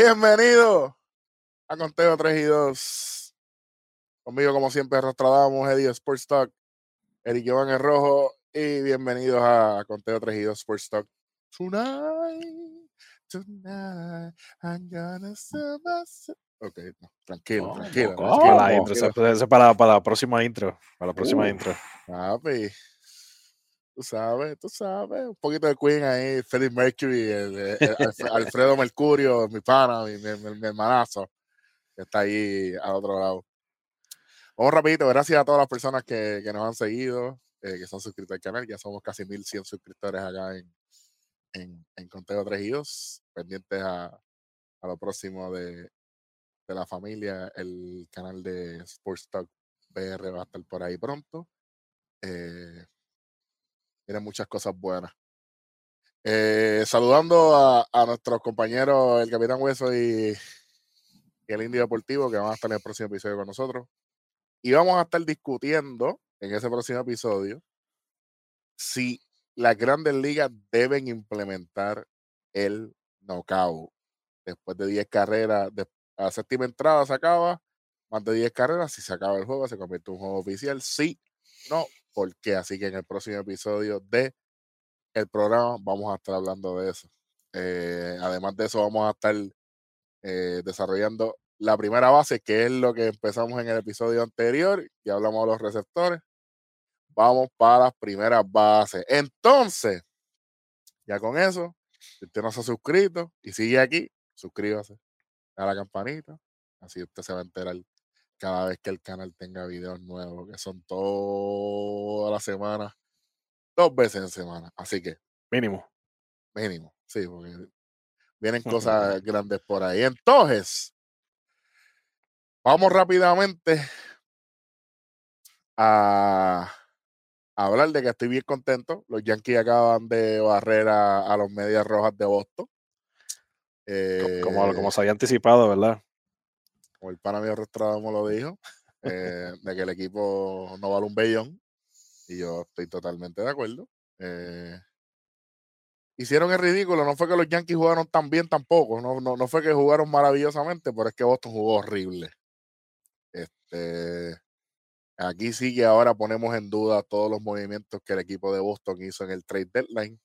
Bienvenido a Conteo 3 y 2. Conmigo, como siempre, arrastradamos Eddie Sports Talk, Eric Iván el Rojo, y bienvenidos a Conteo 3 y 2 Sports Talk. Tonight, tonight, I'm gonna. Ok, no, tranquilo, tranquilo. Para, para la próxima intro. Para la próxima Uh. intro. Papi, tú sabes, tú sabes, un poquito de Queen ahí, Freddie Mercury, el- el- el Alf- Alfredo Mercurio, mi pana, mi, mi- mi- mi hermanazo, que está ahí al otro lado. Vamos rapidito, gracias a todas las personas que, que nos han seguido, eh, que son suscritos al canal, ya somos casi 1100 suscriptores acá en, en, en Conteo 3 y 2, pendientes a, a lo próximo de, de la familia, el canal de Sports Talk BR va a estar por ahí pronto. Eh, tiene muchas cosas buenas. Eh, saludando a, nuestros compañeros, el Capitán Hueso y, y el Indio Deportivo, que van a estar en el próximo episodio con nosotros. Y vamos a estar discutiendo en ese próximo episodio si las grandes ligas deben implementar el knockout. Después de 10 carreras, de, a la séptima entrada se acaba, más de 10 carreras, si se acaba el juego, se convierte en un juego oficial. Sí, no, ¿por qué? Así que en el próximo episodio de el programa vamos a estar hablando de eso. Eh, además de eso, vamos a estar eh, desarrollando la primera base, que es lo que empezamos en el episodio anterior, y hablamos de los receptores. Vamos para las primeras bases. Entonces, ya con eso, si usted no se ha suscrito y sigue aquí, suscríbase a la campanita, así usted se va a enterar cada vez que el canal tenga videos nuevos, que son todas las semanas, dos veces en semana. Así que Mínimo. mínimo, sí, porque vienen cosas grandes por ahí. Entonces, vamos rápidamente a, hablar de que estoy bien contento. Los Yankees acaban de barrer a, a los Medias Rojas de Boston. Co- Como, Eh, como se había anticipado, ¿verdad? Como el pana mío Restradamo lo dijo, eh, de que el equipo no vale un bellón. Y yo estoy totalmente de acuerdo. Eh, hicieron el ridículo. No fue que los Yankees jugaron tan bien tampoco. No, no, no fue que jugaron maravillosamente, pero es que Boston jugó horrible. Este, aquí sí que ahora ponemos en duda todos los movimientos que el equipo de Boston hizo en el trade deadline.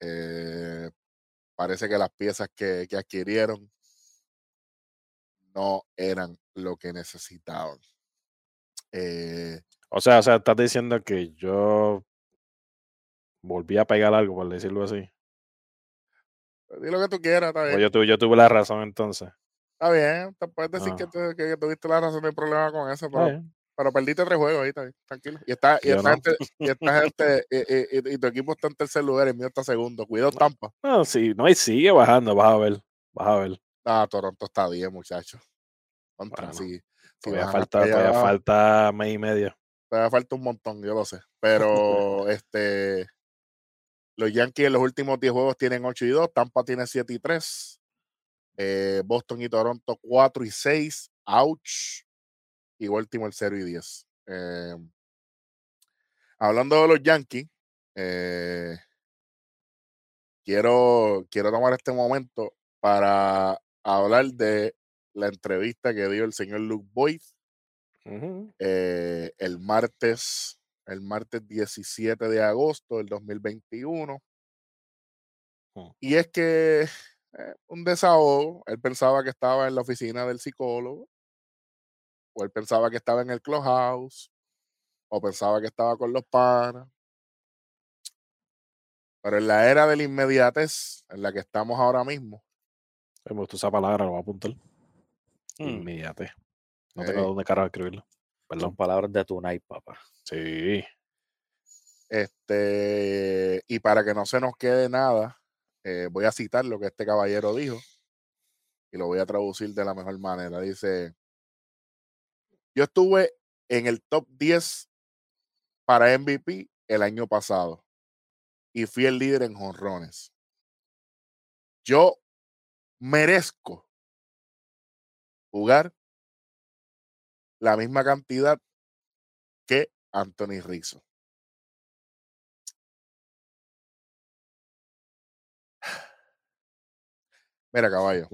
Eh, parece que las piezas que, que adquirieron no eran lo que necesitaban. Eh, O sea, o sea, estás diciendo que yo volví a pegar algo, por decirlo así. di lo que tú quieras, está O bien. yo, tuve, yo tuve la razón entonces. Está bien, te puedes decir que, Ah. tú- que- que tuviste la razón, no hay problema con eso, pero, perdiste tres juegos ahí, está bien, tranquilo. Y, está, y, esta no. gente, y, esta gente y, y- y- y tu equipo está en tercer lugar, el mío está segundo. Cuidado, Tampa. No, sí, no, y sigue bajando, vas a ver. Vas a ver. Ah, Toronto está bien, muchachos. Contra, Bueno, sí. Todavía falta, allá todavía falta mes y medio. Todavía falta un montón, yo lo sé. Pero este los Yankees en los últimos 10 juegos tienen 8 y 2, Tampa tiene 7 y 3, eh, Boston y Toronto 4 y 6, ouch, y Baltimore 0 y 10. Eh, hablando de los Yankees, eh, quiero, quiero tomar este momento para hablar de la entrevista que dio el señor Luke Boyd eh, el martes, el martes 17 de agosto del 2021. Mm. Y es que eh, un desahogo, él pensaba que estaba en la oficina del psicólogo, o él pensaba que estaba en el clubhouse, o pensaba que estaba con los panas. Pero en la era de la inmediatez en la que estamos ahora mismo, Me gustó esa palabra, lo voy a apuntar. Mm, Inmediate. No tengo eh, dónde carajo escribirlo. Son Perdón. palabras de Tunay, papá. Sí. Este, y para que no se nos quede nada, eh, voy a citar lo que este caballero dijo y lo voy a traducir de la mejor manera. Dice, yo estuve en el top 10 para MVP el año pasado y fui el líder en jonrones. Yo merezco jugar la misma cantidad que Anthony Rizzo. Mira, caballo.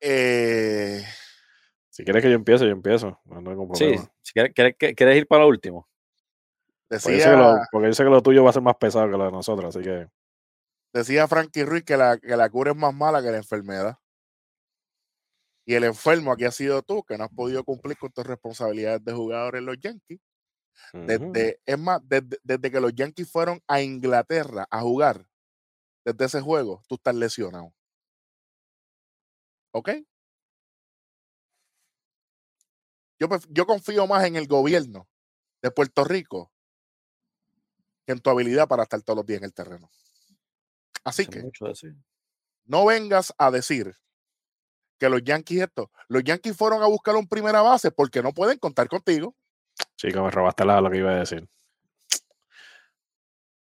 Eh, Si quieres que yo empiece, yo empiezo. No tengo Sí, si quieres, quieres- quieres ir para lo último. Porque yo, sé que lo, decía, porque yo sé que lo tuyo va a ser más pesado que lo de nosotros, así que decía Frankie Ruiz que la, que la cura es más mala que la enfermedad. Y el enfermo aquí ha sido tú, que no has podido cumplir con tus responsabilidades de jugador en los Yankees. Desde, es más, desde, desde que los Yankees fueron a Inglaterra a jugar, desde ese juego, tú estás lesionado. ¿Ok? Yo, yo confío más en el gobierno de Puerto Rico que en tu habilidad para estar todos los días en el terreno. Así Hace que no vengas a decir que los Yankees esto, los Yankees fueron a buscar un primera base porque no pueden contar contigo. Sí, que me robaste la, lo que iba a decir.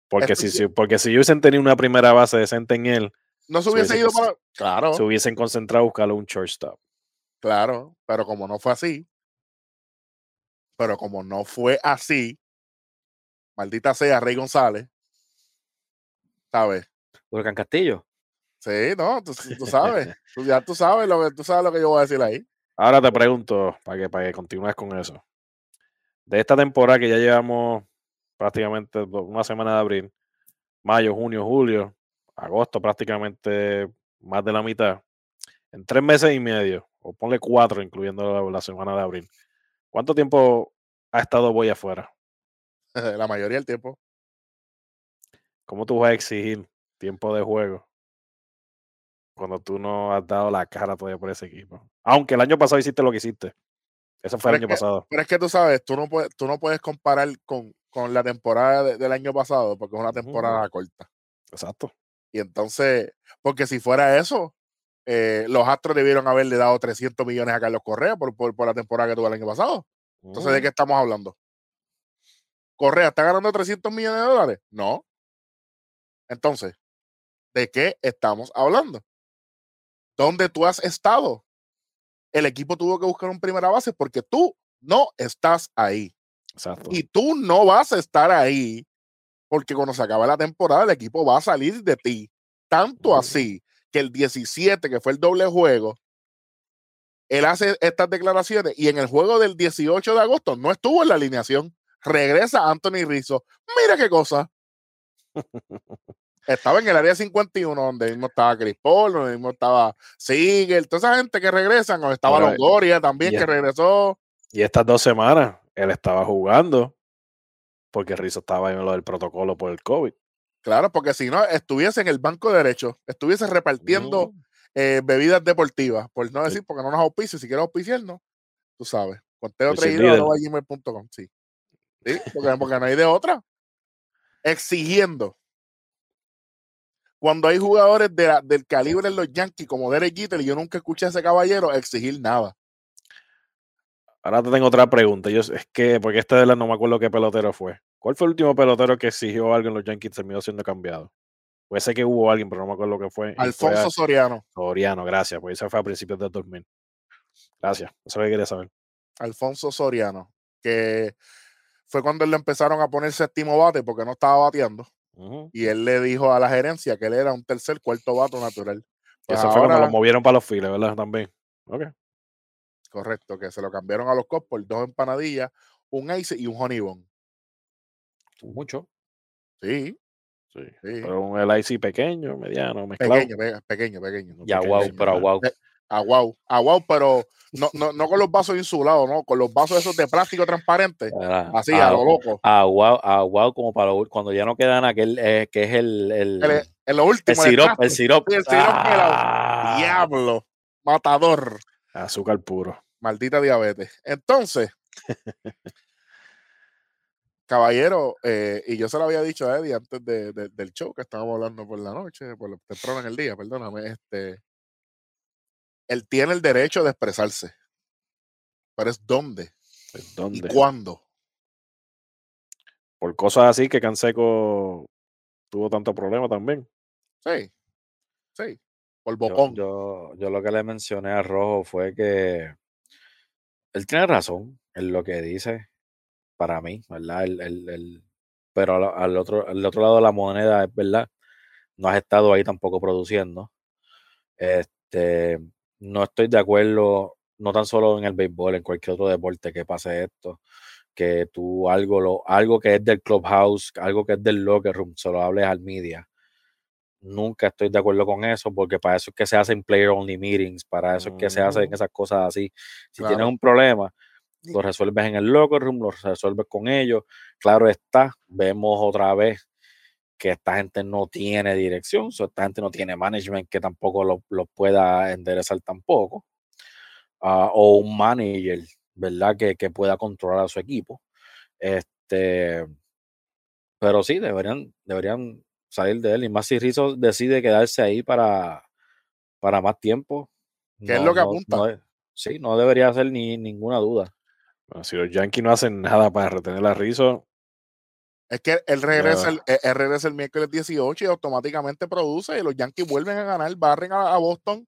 Porque Esto si, sí- porque si hubiesen tenido una primera base decente en él, No se Se hubiese ido para. Claro, se hubiesen concentrado a buscarle un shortstop. claro, pero como no fue así, pero como no fue así, maldita sea Rey González, ¿sabes? Huracán Castillo. Sí, no, tú, tú sabes, tú, ya tú sabes lo que tú sabes lo que yo voy a decir ahí. Ahora te pregunto, para que, para que continúes con eso. De esta temporada que ya llevamos prácticamente una semana de abril, mayo, junio, julio, agosto prácticamente más de la mitad, en tres meses y medio, o ponle cuatro, incluyendo la, la semana de abril. ¿Cuánto tiempo ha estado Boy afuera? La mayoría del tiempo. ¿Cómo tú vas a exigir tiempo de juego cuando tú no has dado la cara todavía por ese equipo? Aunque el año pasado hiciste lo que hiciste. Eso fue Pero el año que- pasado. Pero es que tú sabes, tú no puedes, tú no puedes comparar con, con la temporada de- del año pasado, porque es una temporada corta. Exacto. Y entonces, porque si fuera eso, eh, los Astros debieron haberle dado 300 millones a Carlos Correa por, por, por la temporada que tuvo el año pasado. Entonces, ¿de Ujú. qué estamos hablando? ¿Correa está ganando 300 millones de dólares? No. Entonces, ¿de qué estamos hablando? ¿Dónde tú has estado? El equipo tuvo que buscar un primera base porque tú no estás ahí. Exacto. Y tú no vas a estar ahí porque cuando se acabe la temporada el equipo va a salir de ti. Tanto así que el 17, que fue el doble juego, él hace estas declaraciones y en el juego del 18 de agosto no estuvo en la alineación. Regresa Anthony Rizzo. Mira qué cosa. Estaba en el área 51, donde mismo estaba Chris Paul, donde mismo estaba Siegel, toda esa gente que regresan, donde estaba Ahora, Longoria también, que es- regresó. Y estas dos semanas él estaba jugando porque Rizzo estaba en lo del protocolo por el COVID. Claro, porque si no, estuviese en el banco derecho, estuviese repartiendo Ujú. eh, bebidas deportivas, por no decir, porque no nos auspicia, si quieres auspiciarnos, tú sabes, conteo El 3 cheerleader. gmail.com, sí. Sí, porque, porque no hay de otra. Exigiendo. Cuando hay jugadores de la- del calibre de los Yankees como Derek Jeter, y yo nunca escuché a ese caballero exigir nada. Ahora te tengo otra pregunta. Yo, es que, porque esta de la no me acuerdo qué pelotero fue. ¿Cuál fue el último pelotero que exigió algo en los Yankees y terminó siendo cambiado? Puede ser que hubo alguien, pero no me acuerdo qué fue. y fue Alfonso a- Soriano. Soriano, gracias, porque eso fue a principios del 2000. Gracias, eso es lo que quería saber. Alfonso Soriano, que fue cuando le empezaron a poner séptimo bate porque no estaba bateando. Y él le dijo a la gerencia que él era un tercer, cuarto vato natural. Pues eso fue cuando ahora, lo movieron para los files, ¿verdad? También. Ok. correcto, que se lo cambiaron a los Cops por dos empanadillas, un ice y un honey bun. Mucho. Sí, Sí. sí. Pero un LIC pequeño, mediano, mezclado. Pequeño, pe- pequeño, pequeño. Ya, pequeño, wow, pero wow. Aguau, aguau, pero no, no, no con los vasos insulados, no, con los vasos esos de plástico transparente, Ah, así, a lo loco. Agua, agua como para lo- cuando ya no quedan aquel eh, que es el, el, El- el último, el sirop, el sirop. El sirop. Ah, diablo, matador. Azúcar puro. Maldita diabetes. Entonces, caballero, eh, y yo se lo había dicho a Eddie antes de- de- del show que estábamos hablando por la noche, por lo temprano en el día, perdóname, este, él tiene el derecho de expresarse, pero es dónde ¿En y ¿Dónde? cuándo. Por cosas así que Canseco tuvo tanto problema también. Sí, sí, por yo, bocón. yo, yo lo que le mencioné a Rojo fue que él tiene razón en lo que dice, para mí, ¿verdad? El, el- el- pero al, al otro, al otro lado de la moneda, es verdad, no has estado ahí tampoco produciendo. Este, no estoy de acuerdo, no tan solo en el béisbol, en cualquier otro deporte que pase esto, que tú algo, lo, algo que es del clubhouse, algo que es del locker room, se lo hables al media. Nunca estoy de acuerdo con eso, porque para eso es que se hacen player only meetings, para eso es que se hacen Mm. esas cosas así. Si tienes un problema, lo resuelves en el locker room, lo resuelves con ellos. Claro está, vemos otra vez que esta gente no tiene dirección, so, esta gente no tiene management que tampoco lo, lo pueda enderezar tampoco. Ah, o un manager, ¿verdad? Que, que pueda controlar a su equipo. Este, pero sí, deberían, deberían salir de él. Y más si Rizzo decide quedarse ahí para, para más tiempo. ¿Qué es lo que apunta? no sí, no debería hacer ni ninguna duda. Bueno, si los Yankees no hacen nada para retener a Rizzo, Es que él regresa, el, él- él regresa el miércoles 18 y automáticamente produce y los Yankees vuelven a ganar, barren a, a Boston.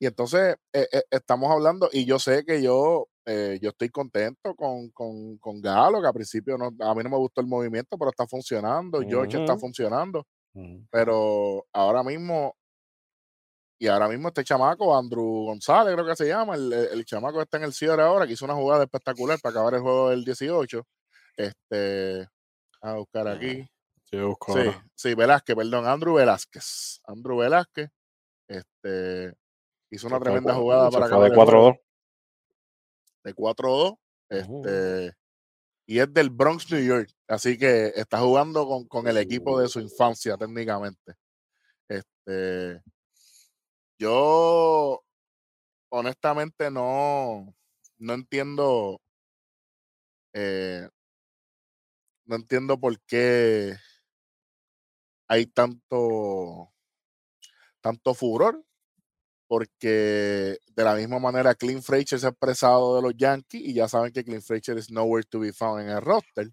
Y entonces eh, eh, estamos hablando, y yo sé que yo, eh, yo estoy contento con, con, con Galo, que al principio no, a mí no me gustó el movimiento, pero está funcionando, George está funcionando, Ujú. pero ahora mismo, y ahora mismo este chamaco, Andrew González creo que se llama, el, el chamaco que está en el cierre ahora, que hizo una jugada espectacular para acabar el juego del 18. Este, a buscar aquí. Sí, sí, Velázquez, perdón, Andrew Velázquez. Andrew Velázquez, este, hizo una Se tremenda jugada para acabar de el juego 4-2. de 4-2, Ujú. este, y es del Bronx, New York, así que está jugando con, con el equipo de su infancia técnicamente. Este, yo honestamente no, no entiendo, eh, no entiendo por qué hay tanto, tanto furor, porque de la misma manera Clint Frazier se ha expresado de los Yankees y ya saben que Clint Frazier is nowhere to be found en el roster.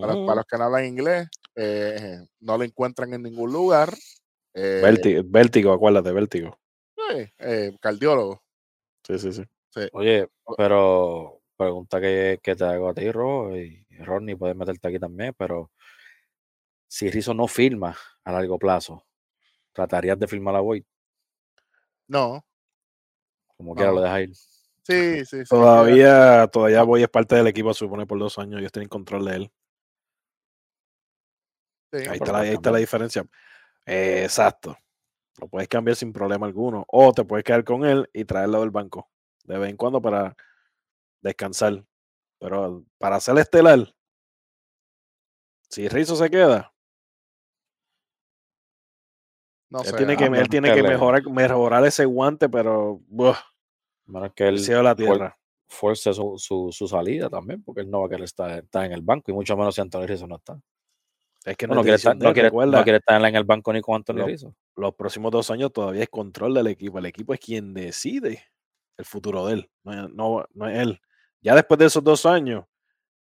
Para, los que no hablan inglés, eh, no lo encuentran en ningún lugar. Eh, Vértigo, vértigo, acuérdate, vértigo. eh, eh, cardiólogo. Sí, sí, sí. Oye, pero pregunta que, que te hago a ti, Ro, y Ronnie, puedes meterte aquí también, pero si Rizzo no firma a largo plazo, ¿tratarías de firmar a Boyd? No, Como quiera No. lo dejas ir. sí, sí, sí. Todavía, todavía voy es parte del equipo, se supone por dos años. Ellos tienen control de él. sí, Ahí está, la, ahí está la diferencia. Eh, exacto. Lo puedes cambiar sin problema alguno. O te puedes quedar con él y traerlo del banco de vez en cuando para descansar. Pero para ser estelar, si Rizzo se queda, No él sé, tiene que, él tiene mejorar, mejorar ese guante, pero buah, Menos que él la tierra. force su, su, su salida también, porque él no va a querer estar, estar en el banco, y mucho menos si Anthony Rizzo no está. Es que No, quiere estar, no quiere, no quiere estar en el banco ni con Anthony Lo- Rizzo. los próximos dos años todavía es control del equipo. El equipo es quien decide el futuro de él, no, no, no es él. Ya después de esos dos años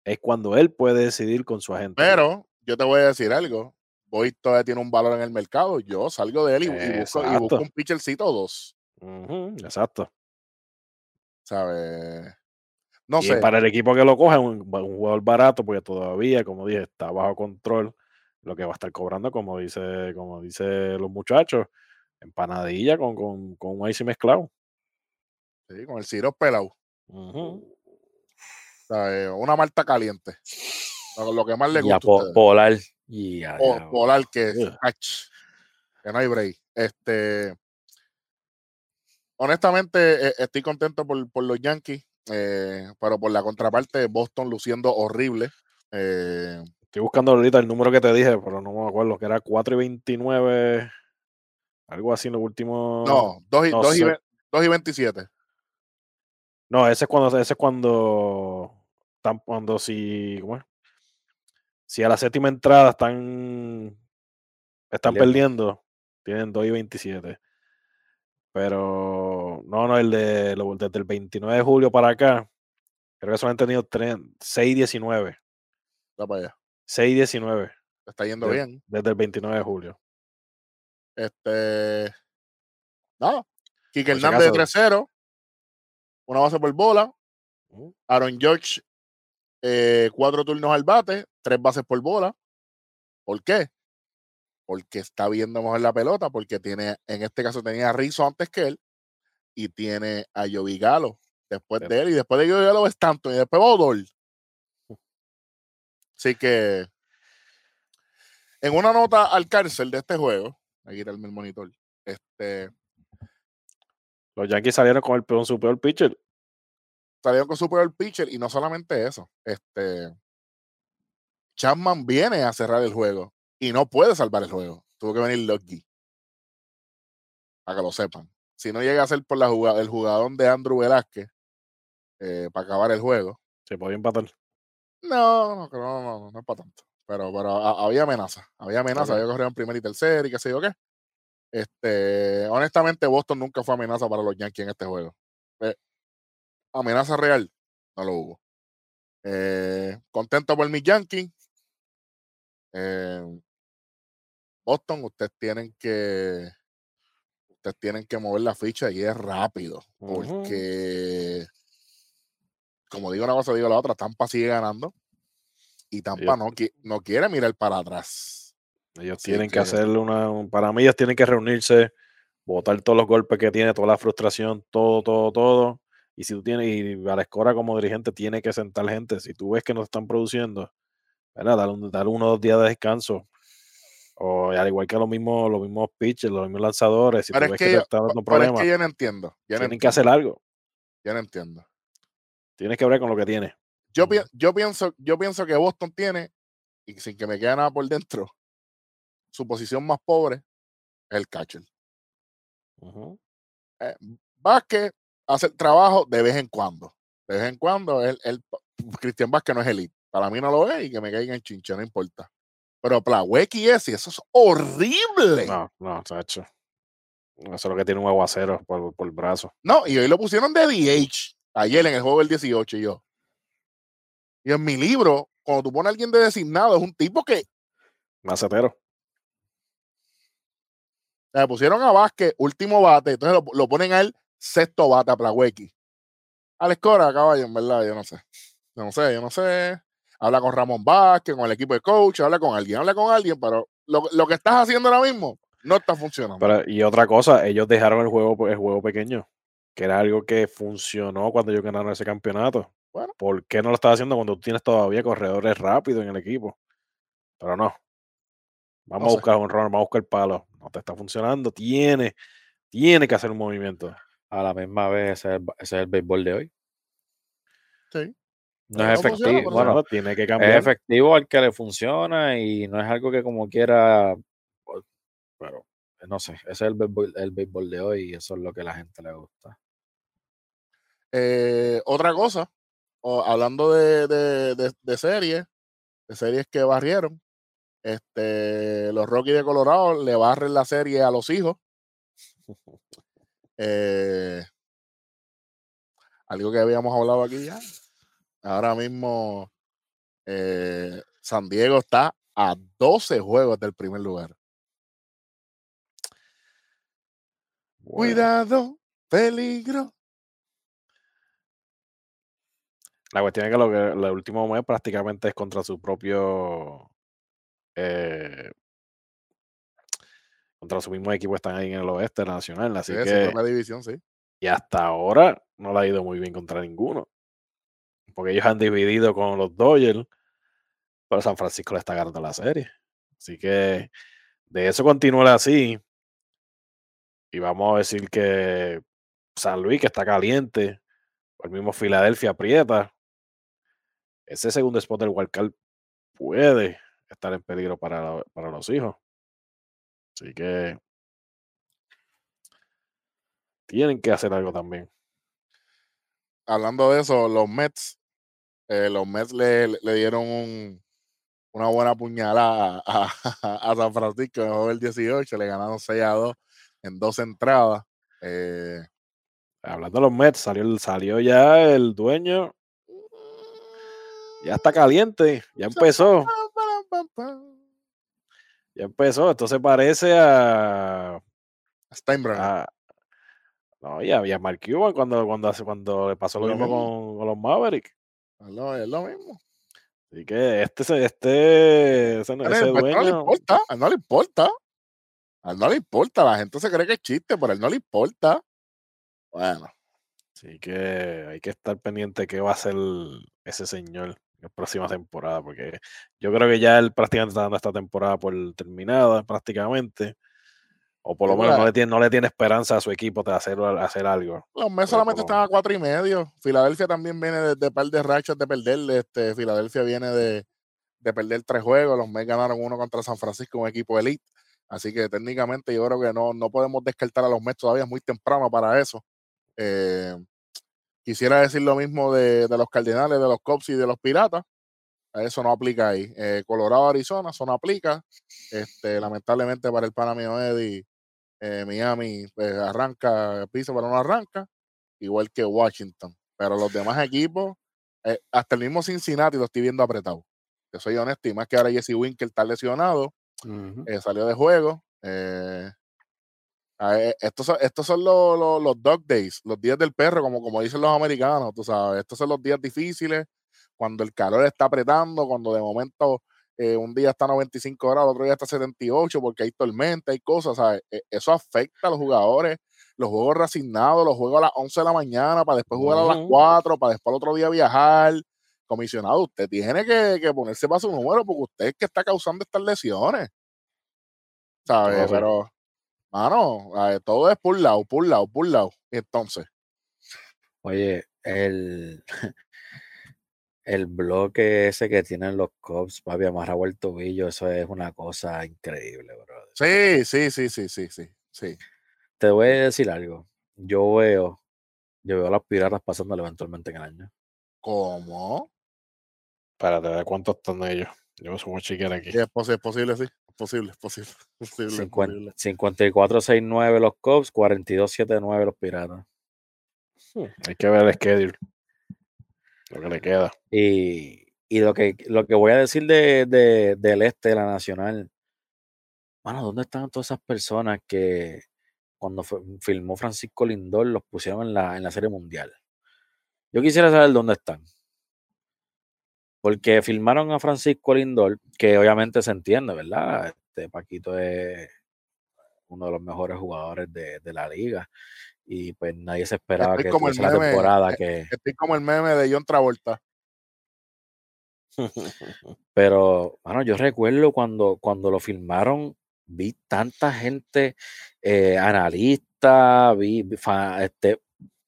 es cuando él puede decidir con su agente. pero yo te voy a decir algo. Boyd todavía tiene un valor en el mercado. Yo salgo de él y, y busco, y busco un pitchercito o dos. Exacto. ¿Sabes? No y sé. para el equipo que lo coja, un, un jugador barato, porque todavía, como dije, está bajo control. Lo que va a estar cobrando, como dice, como dice los muchachos, empanadilla con, con, con un ice mezclado. Sí, con el Ciro pelado. ¿sabes? Una malta caliente. Lo, lo que más le gusta. po-. Polar. Y a Po- diablo. Polar que, Ugh. ach, que no hay break. Este, honestamente, eh, estoy contento por, por los Yankees, eh, pero por la contraparte, Boston luciendo horrible. Eh, Estoy buscando ahorita el número que te dije, pero no me acuerdo, que era 4 y 29, algo así en los últimos. no, 2 y, no dos y, sé. ve- dos y 27. No, ese es cuando, ese es cuando, están- cuando si, ¿cómo es? Si a la séptima entrada están, están Perdiendo. perdiendo, tienen 2 y 27. Pero, no, no, el de, lo- desde el 29 de julio para acá, creo que solo han tenido 6 y 19. Va para allá. 6 y 19, Te está yendo de- bien. desde el 29 de julio. Este, nada. Quique Hernández de acaso. 3-0. Una base por bola. Aaron George eh, cuatro turnos al bate, tres bases por bola. ¿Por qué? Porque está viendo mejor la pelota, porque tiene, en este caso tenía a Rizzo antes que él, y tiene a Yovi Galo después Sí. de él, y después de Yovi Galo es Stanton, y después Odor. Así que, en una nota al cárcel de este juego, aquí está el monitor, este, Los Yankees salieron con el peón su peor pitcher. salieron con su peor pitcher y no solamente eso, este Chapman viene a cerrar el juego y no puede salvar el juego. Tuvo que venir Lucky. Para que lo sepan. Si no llega a ser por la jugada, el jugador de Andrew Velázquez eh, para acabar el juego. Se podía empatar. No, no, no, no, no, no es para tanto. Pero, pero ha- había amenaza. Había amenaza. Ok. Había corrido en primer y tercer y qué sé yo qué. Este, honestamente, Boston nunca fue amenaza para los Yankees en este juego. Eh, amenaza real, no lo hubo. Eh, contento por mis Yankees. Eh, Boston, ustedes tienen que ustedes tienen que mover la ficha y es rápido. Porque, como digo una cosa, digo la otra, Tampa sigue ganando. Y Tampa no quiere mirar para atrás. Ellos tienen que, que- hacer una. un- Para mí, ellos tienen que reunirse, botar todos los golpes que tiene, toda la frustración, todo, todo, todo. Y si tú tienes, y a la escora como dirigente, tiene que sentar gente. Si tú ves que no están produciendo, ¿verdad? Dale, un- uno o dos días de descanso. O al igual que los mismos, los mismos pitchers, los mismos lanzadores, si Pero tú es ves que que, yo- te está dando Pero es problemas, que yo no entiendo. No tienen que hacer algo. yo no entiendo. Tienes que ver con lo que tienes. Yo, pi- yo, pienso, yo pienso que Boston tiene, y sin que me quede nada por dentro, su posición más pobre es el catcher. Ujú. Eh, Vázquez hace el trabajo de vez en cuando. De vez en cuando, él, él- Cristian Vázquez no es elite. Para mí no lo es y que me caiga en chinche, no importa. Pero Plawecki ese, eso es horrible. No. No, no, chacho. Eso es lo que tiene un aguacero por, por el brazo. y hoy lo pusieron de DH ayer en el juego del 18 y yo. Y en mi libro, cuando tú pones a alguien de designado, es un tipo que Macetero. Le pusieron a Vázquez, último bate, entonces lo, lo ponen a él sexto bate a Plawecki. Alex Cora, caballo, en verdad, yo no sé. Yo no sé, yo no sé. Habla con Ramón Vázquez, con el equipo de coach, habla con alguien, habla con alguien, pero lo, lo que estás haciendo ahora mismo no está funcionando. Pero, y otra cosa, ellos dejaron el juego, el juego pequeño, que era algo que funcionó cuando ellos ganaron ese campeonato. Bueno. ¿Por qué no lo estás haciendo cuando tú tienes todavía corredores rápidos en el equipo? Pero no. Vamos No a buscar un run, vamos a buscar el palo. No te está funcionando. Tiene, tiene que hacer un movimiento. A la misma vez, ese es el, ba- ese es el béisbol de hoy. Sí. No es funciona, efectivo. Bueno, tiene que es cambiar. efectivo al que le funciona y no es algo que como quiera. Pero no sé, ese es el béisbol, el béisbol de hoy y eso es lo que a la gente le gusta. Eh, otra cosa, hablando de, de, de, de series, de series que barrieron, este, los Rockies de Colorado le barren la serie a los hijos. Eh, algo que habíamos hablado aquí ya. Ahora mismo eh, San Diego está a 12 juegos del primer lugar. Bueno, Cuidado, peligro. La cuestión es que lo que el último mes prácticamente es contra su propio. Eh, contra su mismo equipo están ahí en el oeste nacional. Así Sí, que. propia división, sí. Y hasta ahora no le ha ido muy bien contra ninguno. Porque ellos han dividido con los Dodgers. Pero San Francisco le está ganando la serie. Así que de eso continúa así. Y vamos a decir que San Luis, que está caliente. O el mismo Filadelfia aprieta. Ese segundo spot del Wildcard puede estar en peligro para, para los hijos. Así que tienen que hacer algo también. hablando de eso, los Mets, eh, los Mets le, le dieron un- una buena puñalada a, a- a San Francisco en el juego del 18, le ganaron 6 a 2 en dos entradas. Eh, Hablando de los Mets, salió, salió ya el dueño. Ya está caliente. Ya empezó. Ya empezó. Esto se parece a. Steinbrenner. a no, y a, Mark Cuban cuando, cuando, hace- cuando le pasó lo Lo mismo mismo. con, con los Mavericks. Es lo, es lo mismo. Así que este, este, ese, Pero, ese pues, no le importa, a él no le importa. A él no le importa, la gente se cree que es chiste, pero a él no le importa. Bueno, así que hay que estar pendiente de qué va a hacer ese señor la próxima temporada, porque yo creo que ya él prácticamente está dando esta temporada por terminada, prácticamente. O por lo menos no le, tiene, no le tiene esperanza a su equipo de hacer, hacer algo. los Mets solamente están a cuatro y medio. Filadelfia también viene de, de par de rachas de perder. Este, Filadelfia viene de, de perder tres juegos. Los Mets ganaron uno contra San Francisco, un equipo elite. Así que técnicamente yo creo que no, no podemos descartar a los Mets todavía, es muy temprano para eso. Eh, quisiera decir lo mismo de, de los Cardenales, de los Cubs y de los Piratas. Eso no aplica ahí. Eh, Colorado, Arizona, eso no aplica. Este, lamentablemente para el pana mío Eddie, eh, Miami pues, arranca, piso pero no arranca, igual que Washington. Pero los demás equipos, eh, hasta el mismo Cincinnati lo estoy viendo apretado. Que soy honesto, y más que ahora Jesse Winker está lesionado, salió de juego. eh, estos son, estos son los, los, los dog days, los días del perro, como, como dicen los americanos, tú sabes. Estos son los días difíciles, cuando el calor está apretando, cuando de momento eh, un día está a 95 grados, otro día está a 78 porque hay tormenta, hay cosas, ¿sabes? E- Eso afecta a los jugadores, los juegos reasignados, los juegos a las 11 de la mañana, para después jugar a las Ujú. 4, para después al otro día viajar. Comisionado, usted tiene que, que ponerse para su número porque usted es que está causando estas lesiones. ¿Sabes? Pero, mano, eh, todo es por lado, por lado, por lado. Entonces, Oye, el, el bloque ese que tienen los Cubs, papi, amarrado el tobillo, eso es una cosa increíble, bro. sí, sí, sí, sí, sí, sí, sí. Te voy a decir algo. Yo veo, yo veo a los piratas pasándolo eventualmente en el año. ¿Cómo? Espérate, ¿de cuántos están ellos? Yo sumo chequear aquí. Sí, es, posi- es posible, sí. Posible, posible. Posible, es posible. 54-6-9 los Cubs, 42-7-9 los piratas. Hmm, Hay que ver el schedule. Lo que le queda. Y, y lo, que, lo que voy a decir de, de- del este de la nacional, mano, ¿dónde están todas esas personas que cuando fue- filmó Francisco Lindor los pusieron en la, en la serie mundial? Yo quisiera saber dónde están. Porque filmaron a Francisco Lindor, que obviamente se entiende, ¿verdad? Este Paquito es uno de los mejores jugadores de, de la liga. Y pues nadie se esperaba Estoy que como el la temporada eh, que. Estoy como el meme de John Travolta. Pero, bueno, yo recuerdo cuando, cuando lo filmaron, vi tanta gente, eh, analistas, vi, este,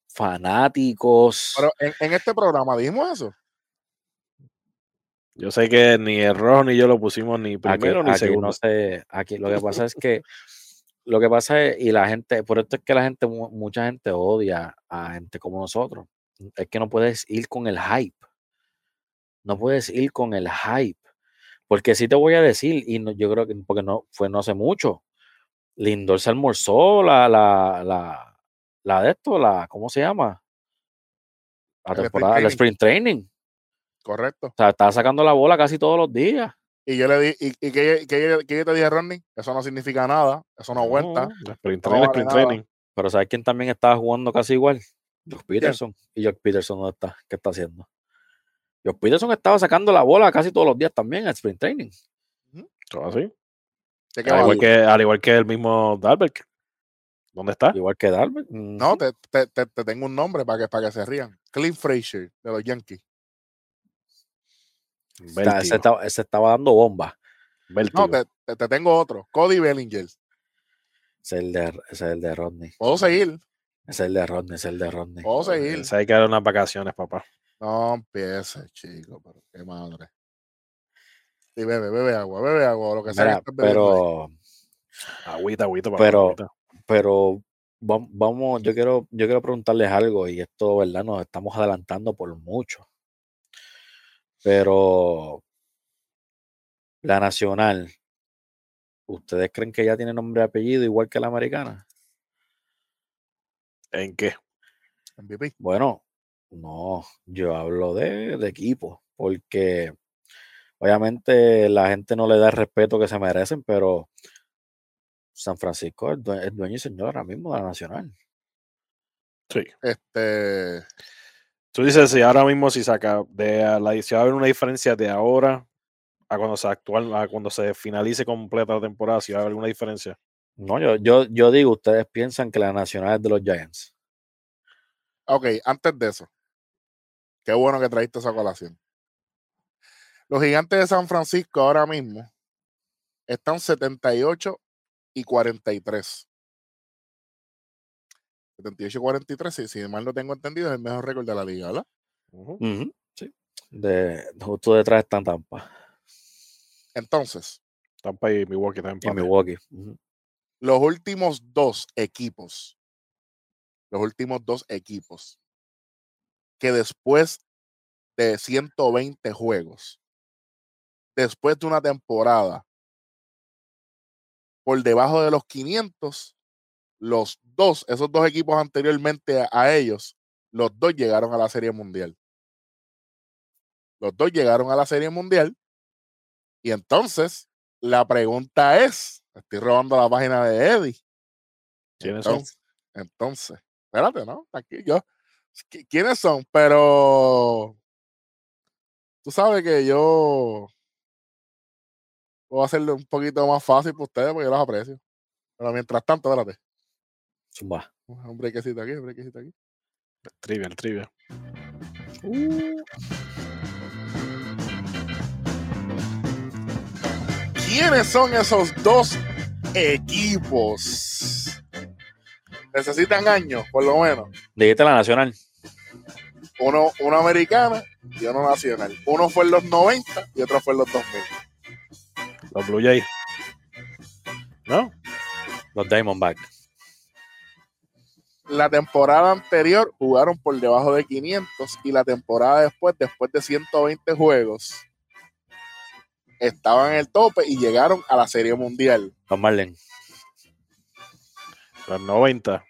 fanáticos. Pero en, en este programa dijimos eso. Yo sé que ni el rojo ni yo lo pusimos ni Aquí, primero ni aquí segundo. no sé, aquí lo que pasa es que, lo que pasa es, y la gente, por esto es que la gente, mu- mucha gente odia a gente como nosotros. Es que no puedes ir con el hype. No puedes ir con el hype. Porque sí te voy a decir, y no- yo creo que, porque no fue no hace mucho, Lindor se almorzó la, la, la, la de esto, la, ¿cómo se llama? La temporada, el sprint training. Correcto. O sea, estaba sacando la bola casi todos los días. Y yo le di, y, y que, que, que yo te dije, Ronnie, eso no significa nada, eso no cuenta. No, sprint no training, vale sprint nada. training. Pero ¿sabes quién también estaba jugando casi igual? Josh Peterson. ¿Y Josh Peterson dónde está? ¿Qué está haciendo? Josh Peterson estaba sacando la bola casi todos los días también en sprint training. Todo así. ¿De qué Al igual, que, al igual que el mismo Dalbert. ¿Dónde está? Igual que Darby. No, te, te, te, te tengo un nombre para que, para que se rían. Clint Frazier, de los Yankees. Está- ese, estaba, ese estaba dando bomba. vértigo. No, te, te, te tengo otro. Cody Bellinger. Ese es el de, ese es el de Rodney. Puedo seguir. Ese es el de Rodney, ese es el de Rodney. Puedo seguir. Ese hay que dar unas vacaciones, papá. No empieces, chico, pero qué madre. Sí, bebe, bebe agua, bebe agua, o lo que sea. que pero, Agüita, agüita, papá. Pero- agüita. pero vam- vamos, yo quiero, yo quiero preguntarles algo, y esto, ¿verdad? Nos estamos adelantando por mucho. Pero la nacional, ¿ustedes creen que ya tiene nombre y apellido igual que la americana? ¿En qué? MVP. Bueno, no, yo hablo de, de equipo, porque obviamente la gente no le da el respeto que se merecen, pero San Francisco es due- es dueño y señor ahora mismo de la nacional. Sí. Este. Tú dices si ahora mismo si saca de la si va a haber una diferencia de ahora a cuando se actual, a cuando se finalice completa la temporada, si va a haber alguna diferencia. No, yo, yo, yo digo, ustedes piensan que la nacional es de los Giants. Ok, antes de eso. Qué bueno que trajiste esa colación. Los gigantes de San Francisco ahora mismo están 78 y 43. 78 y 43, si, si mal no tengo entendido, es el mejor récord de la liga, ¿verdad? Sí. De, justo detrás están Tampa Entonces, Tampa y Milwaukee también. y. Milwaukee. Los últimos dos equipos, los últimos dos equipos, que después de 120 juegos, después de una temporada por debajo de los 500, los dos, esos dos equipos anteriormente a, a ellos, los dos llegaron a la Serie Mundial. Los dos llegaron a la Serie Mundial. Y entonces, la pregunta es, estoy robando la página de Eddie. ¿Quiénes son? Entonces, espérate, ¿no? Aquí yo. qui- ¿Quiénes son? Pero tú sabes que yo puedo hacerlo un poquito más fácil para ustedes porque yo los aprecio. Pero mientras tanto, espérate. Zumba. Un brequecito aquí, un brequecito aquí. Trivia, el trivia. ¿Quiénes son esos dos equipos? Necesitan años, por lo menos. Dijiste la nacional. Uno, uno americana y uno nacional. Uno fue en los 90 y otro fue en los 2000. Los Blue Jays. ¿No? Los Diamondbacks. La temporada anterior jugaron por debajo de 500 y la temporada después, después de 120 juegos, estaban en el tope y llegaron a la Serie Mundial. Los Marlins. Los 90.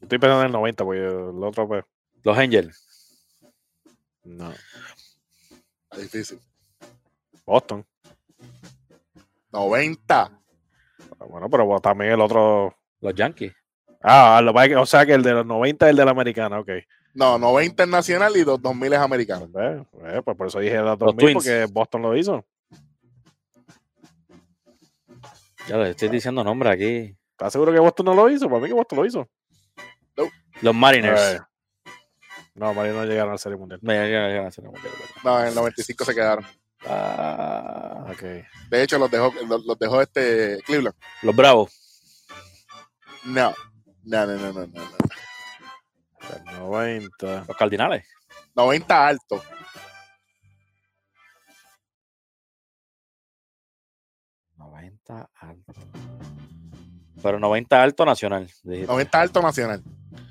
Estoy pensando en el 90, porque el otro, pues, Los Angels. no. Está difícil. Boston. 90. Bueno, pero también el otro. Los Yankees. Ah, lo o sea que el de los 90 es el de la americana, ok. No, 90 es nacional y los 2000 es americano. Ve, ve, pues por eso dije los 2000 Twins. porque Boston lo hizo. Ya les estoy diciendo nombre aquí. ¿Estás seguro que Boston no lo hizo? Para mí que Boston lo hizo. Los Mariners. Eh, no, María no llegaron a la Serie Mundial. Me llegan a la mundial, ¿verdad? No, en el 95 se quedaron. Ah, Ok. De hecho, los dejó, los, los dejó este Cleveland. los Bravos. No. No, no, no, no, no. no. El 90. Los Cardinales. 90 alto. Noventa alto. Pero 90 alto nacional. dijiste. 90 alto nacional.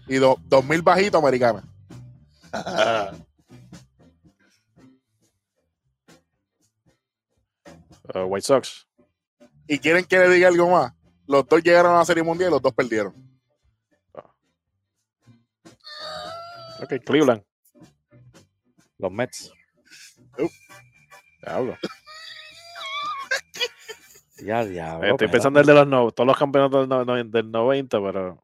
Y do- 2000 bajito americana. Uh, White Sox. y quieren que le diga algo más. Los dos llegaron a la Serie Mundial y los dos perdieron. Ok, Cleveland. Los Mets. Diablo. Ya, diablo. Estoy espérate. pensando en el de los no, todos los campeonatos del, no- no- del 90, pero.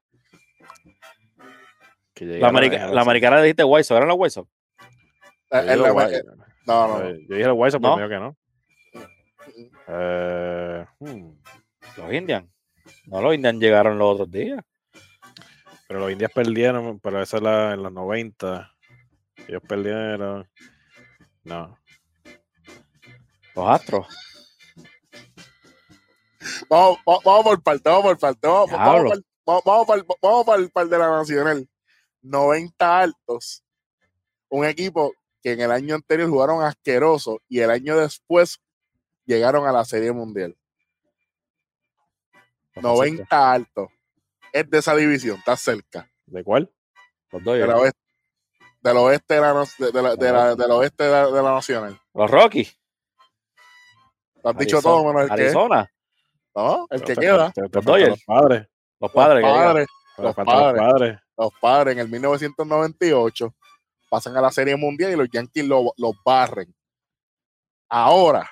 que La, llegaron america- a la americana dijiste White Sox. ¿Eran los White Sox? Yo Eh, White- no, no, no. Yo dije los White Sox, pero ¿No? que no. Eh, hmm, Los Indians. No, los Indians llegaron los otros días. Pero los indias perdieron, pero esa es la en los 90. Ellos perdieron. No. Los Astros. Vamos, va- vamos por parte, vamos por parte. Vamos, por- vamos, vamos por- vamos por el par de la Nacional. 90 altos. Un equipo que en el año anterior jugaron asqueroso y el año después llegaron a la Serie Mundial. Los 90 altos. Es de esa división, está cerca. ¿De cuál? Los Del Dodgers. oeste, del oeste de la, de- de la- de la- del oeste de la, de la Nacional. Los Rockies. Lo has dicho todo menos el que. Arizona. No, el Pero que queda. Los Dodgers. Los padres. Los Los padres. que llegan. padres. Los faltan los padres. padres. los padres en el 1998 pasan a la Serie Mundial y los Yankees lo- los barren. Ahora,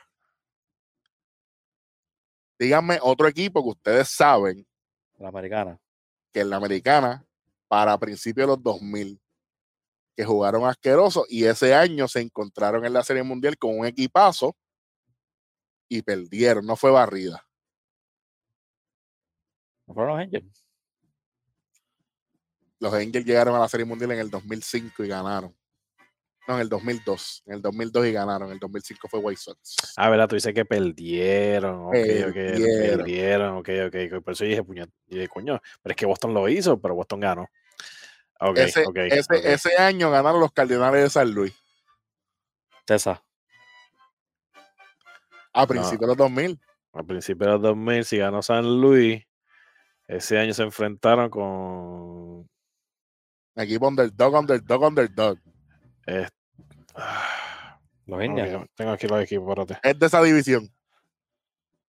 díganme otro equipo que ustedes saben La americana. Que en la americana, para principios de los 2000, que jugaron asqueroso y ese año se encontraron en la Serie Mundial con un equipazo y perdieron, no fue barrida. ¿No fueron los Angels? Los Angels llegaron a la Serie Mundial en el 2005 y ganaron. No, en el 2002. En el 2002 y ganaron. En el 2005 fue White Sox. Ah, ¿verdad? Tú dices que perdieron. Ok, ok, Perdieron. perdieron. Ok, ok. Por eso dije, puñet, yo dije, coño, pero es que Boston lo hizo, pero Boston ganó. Ok, ese, ok. ese, ese año ganaron los Cardenales de San Luis. Tessa. A principios de los 2000. Al principio de los 2000, si ganó San Luis, ese año se enfrentaron con. Equipo underdog, underdog, underdog. Eh, ah, Indians. tengo aquí los equipos, espérate. Es de esa división.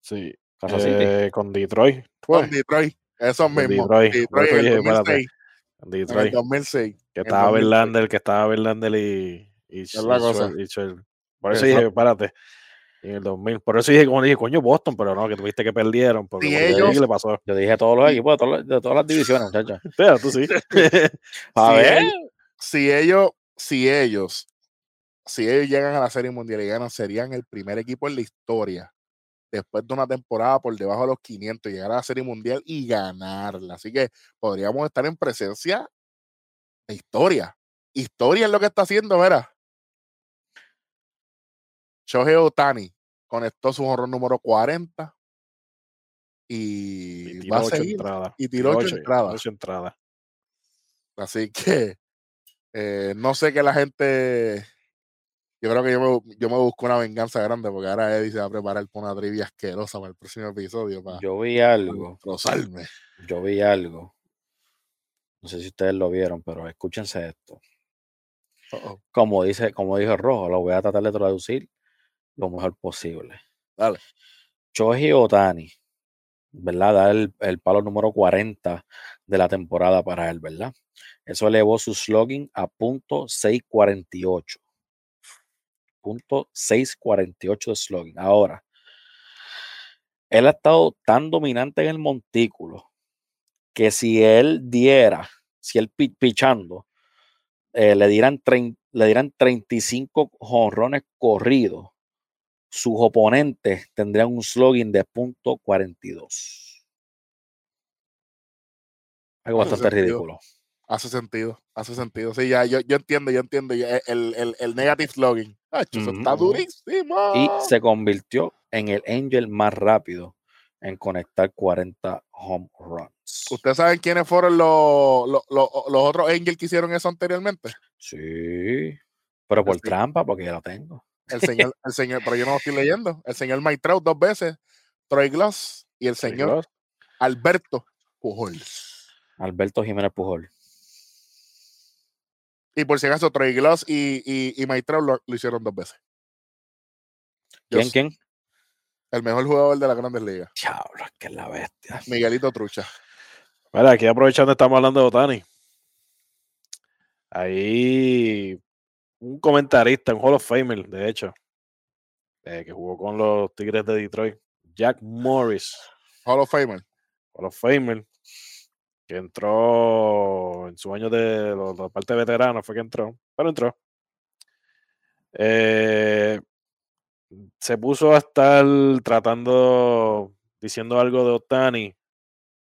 Sí. Eh, con Detroit. fue, Con Detroit. Esos Con mismos. Detroit. Detroit, eso en el dije, espérate, 2006. con En el Detroit. 2006. Que estaba 2006. Verlander, que estaba Verlander y. y, Es la y cosa. Y Por eso Eso. dije, espérate. En el 2000. Por eso dije, como dije, coño, Boston, pero no, que tuviste que perdieron. Porque eso ellos- le pasó. Yo dije todos los equipos de todas las, de todas las divisiones, muchachos. Pero tú sí. A Si ver. ellos- si ellos, si ellos, si ellos llegan a la Serie Mundial y ganan, serían el primer equipo en la historia después de una temporada por debajo de los 500 llegar a la Serie Mundial y ganarla. Así que podríamos estar en presencia de historia. Historia es lo que está haciendo, mira. Shohei Otani conectó su honor número 40 y, Y va tiró a seguir. y tiró ocho entradas. ocho entradas. Así que eh, no sé que la gente. Yo creo que yo me, yo me busco una venganza grande porque ahora Eddie se va a preparar por una trivia asquerosa para el próximo episodio para Yo vi algo. destrozarme. Yo vi algo. No sé si ustedes lo vieron, pero escúchense esto. Como dice, como dijo Rojo, lo voy a tratar de traducir lo mejor posible. Dale. Shohei Otani, ¿verdad? Da el, el palo número 40 de la temporada para él, ¿verdad? Eso elevó su slogan a punto 648. Punto 648 de slogan. Ahora, él ha estado tan dominante en el montículo que si él diera, si él pi- pichando, eh, le, dieran le dieran 35 jonrones corridos, sus oponentes tendrían un slogan de punto 42. Algo Hace bastante sentido. ridículo. Hace sentido, hace sentido. Sí, ya, yo, yo entiendo, yo entiendo. El, el, el negative slogan. Eso está Ujú. durísimo. Y se convirtió en el Angel más rápido en conectar 40 home runs. ¿Ustedes saben quiénes fueron los, los, los, los otros Angels que hicieron eso anteriormente? Sí, pero por Sí. trampa, porque ya lo tengo. El señor, el señor, pero yo no lo estoy leyendo. El señor Mike Trout dos veces, Troy Gloss y el señor. Alberto Pujols. Alberto Jiménez Pujol. Y por si acaso, Troy Gloss y, y, y Mike Trout lo, lo hicieron dos veces. Yo ¿Quién, quién? El mejor jugador de las grandes ligas. Diablo, es que es la bestia. Miguelito Trucha. Mira, aquí aprovechando estamos hablando de Otani. Ahí un comentarista, un Hall of Famer, de hecho, eh, que jugó con los Tigres de Detroit, Jack Morris, Hall of Famer. Hall of Famer, que entró en su año de la parte de veterano, fue que entró, pero entró. Eh, se puso a estar tratando, diciendo algo de Otani,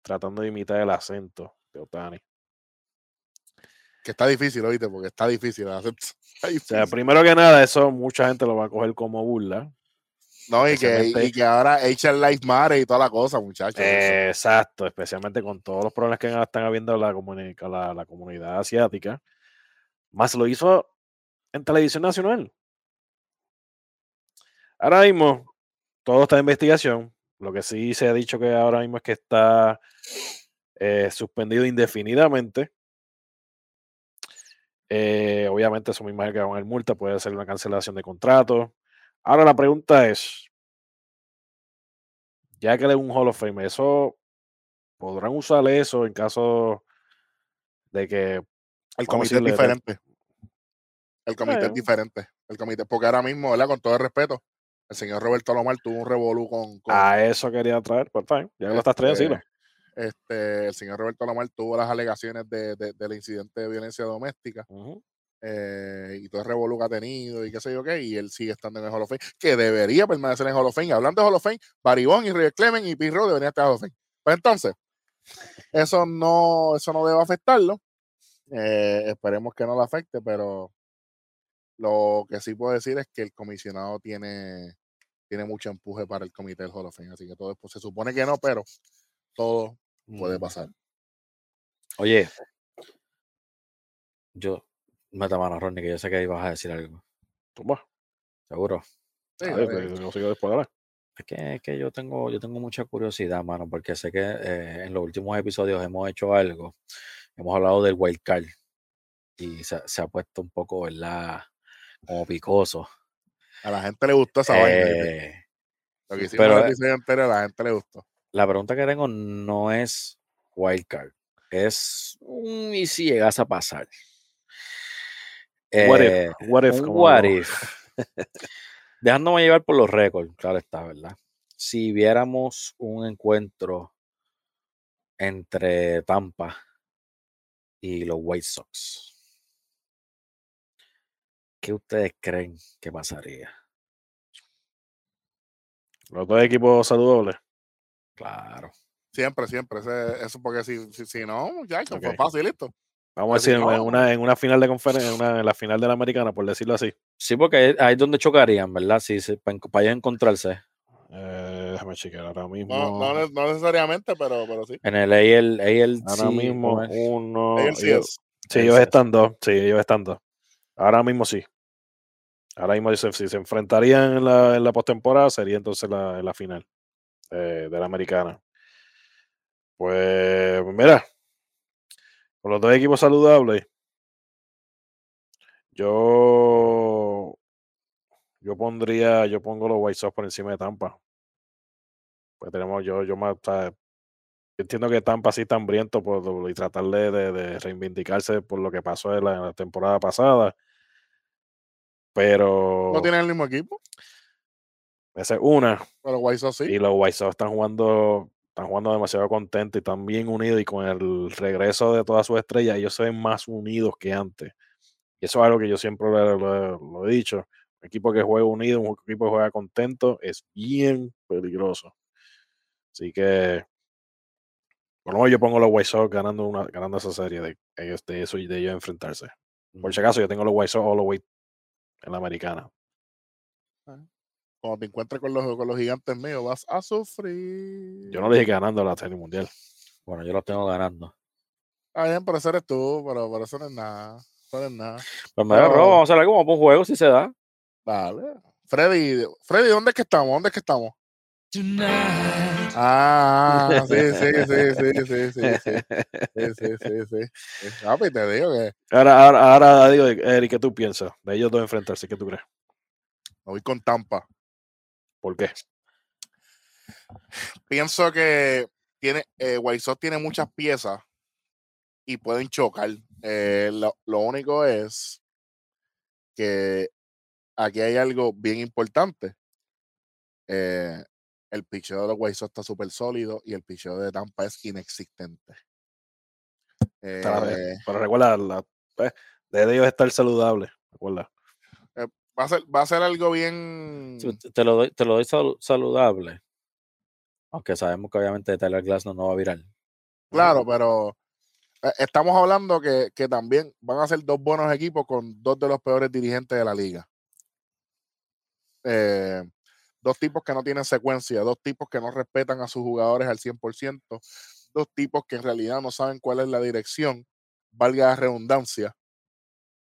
tratando de imitar el acento de Otani. Que está difícil, oíste, porque está difícil. está O sea, difícil. primero que nada, eso mucha gente lo va a coger como burla. No, y que, y que ahora HR Life Matter y toda la cosa, muchachos. Eh, Exacto, especialmente con todos los problemas que están habiendo la, comuni- la, la comunidad asiática. Más lo hizo en televisión nacional. Ahora mismo, todo está en investigación. Lo que sí se ha dicho que ahora mismo es que está eh, suspendido indefinidamente. Eh, obviamente, eso me imagino que va a haber multa, puede ser una cancelación de contrato. Ahora la pregunta es, ya que él es un Hall of Fame, ¿eso podrán usar eso en caso de que El comité es diferente. El comité es diferente. El comité, porque ahora mismo, ¿verdad? Con todo el respeto, el señor Roberto Lomar tuvo un revolú con, con, a eso quería traer, pues fine, ya que lo estás trayendo, Este, este, el señor Roberto Lomar tuvo las alegaciones de, de- del incidente de violencia doméstica. Ujú. Eh, y todo el revolú que ha tenido y qué sé yo qué, y él sigue estando en el Hall of Fame, que debería permanecer en el Hall of Fame. Hablando de Hall of Fame, Baribón y River Clement y Pirro deberían estar en el Hall of Fame. Pues entonces, eso no, eso no debe afectarlo. Eh, esperemos que no lo afecte, pero lo que sí puedo decir es que el comisionado tiene, tiene mucho empuje para el comité del Hall of Fame, así que todo pues, se supone que no, pero todo puede Mm. pasar. Oye, yo, meta mano, Ronnie, que yo sé que ibas a decir algo. Toma, Seguro. Sí, a ver, pues, yo sigo después ahora. Es que, es que yo tengo, yo tengo mucha curiosidad, mano, porque sé que eh, en los últimos episodios hemos hecho algo. Hemos hablado del wild card y se, se ha puesto un poco, ¿verdad? Como picoso. a la gente le gustó esa vaina. Eh, Lo que hicimos pero, el eh, episodio anterior, a la gente le gustó. la pregunta que tengo no es wild card, es un y si llegas a pasar. What Eh, if, what if, what if. Dejándome llevar por los récords, claro está, ¿verdad? Si viéramos un encuentro entre Tampa y los White Sox, ¿qué ustedes creen que pasaría? Los dos equipos saludables. Claro. Siempre, siempre. ese- eso porque si, si, si no, muchachos, Ok. fue fácil, listo. Vamos a decir, en una, en una final de conferencia, en, una- en la final de la americana, por decirlo así. Sí, porque ahí ahí es donde chocarían, ¿verdad? Se, para, ellos encontrarse. Eh, déjame chequear ahora mismo. No, no, ne- no necesariamente, pero, pero sí. En el AL, AL ahora mismo, uno. Ellos sí ellos- sí, ellos sí están dos. Sí, ellos están dos. Ahora mismo sí. Ahora mismo si se, si se enfrentarían en la, en la postemporada, sería entonces la, en la final eh, de la americana. Pues, mira, con los dos equipos saludables, yo, yo pondría, yo pongo los White Sox por encima de Tampa. Pues tenemos, yo, yo más, o sea, yo entiendo que Tampa sí está hambriento por, y tratar de, de- de reivindicarse por lo que pasó en la, en la temporada pasada. Pero No tienen el mismo equipo, esa es una. pero White Sox sí. Y los White Sox están jugando, están jugando demasiado contentos y están bien unidos. Y con el regreso de todas sus estrellas, ellos se ven más unidos que antes. Y eso es algo que yo siempre lo, lo- lo he dicho. Un equipo que juega unido, un equipo que juega contento, es bien peligroso. Así que, por lo menos yo pongo los White Sox ganando, una, ganando esa serie de ellos, de eso y de ellos enfrentarse. Por si acaso, yo tengo los White Sox all the way en la americana. Cuando te encuentres con los, con los gigantes míos, vas a sufrir. Yo no le dije que ganando la serie mundial. Bueno, yo los tengo ganando. Está bien, pero eso eres tú, pero, pero eso no es nada. Eso no es nada. Pues me robo, vamos a hacer a un juego si se da. Vale. Freddy, Freddy, ¿dónde es que estamos? ¿Dónde es que estamos? Ah, sí, sí, sí, sí, sí, sí, sí. Sí, sí, sí, sí. sí. Ah, pues te digo que Ahora, ahora, ahora digo, Eric, ¿qué tú piensas? De ellos dos enfrentarse, ¿qué tú crees? me voy con Tampa. ¿Por qué? Pienso que tiene, eh, White Sox tiene muchas piezas y pueden chocar. Eh, lo, lo único es que aquí hay algo bien importante. Eh, el picheo de los White Sox está súper sólido y el picheo de Tampa es inexistente. Eh, pero recuerda, la, pues, de ellos estar saludable. Recuerda. Va, a ser, va a ser algo bien. Sí, te- lo doy, te lo doy sal- saludable. Aunque sabemos que obviamente Tyler Glass no, no va a virar. Claro, pero eh, estamos hablando que, que también van a ser dos buenos equipos con dos de los peores dirigentes de la liga. Eh, dos tipos que no tienen secuencia, dos tipos que no respetan a sus jugadores al 100%, dos tipos que en realidad no saben cuál es la dirección, valga la redundancia,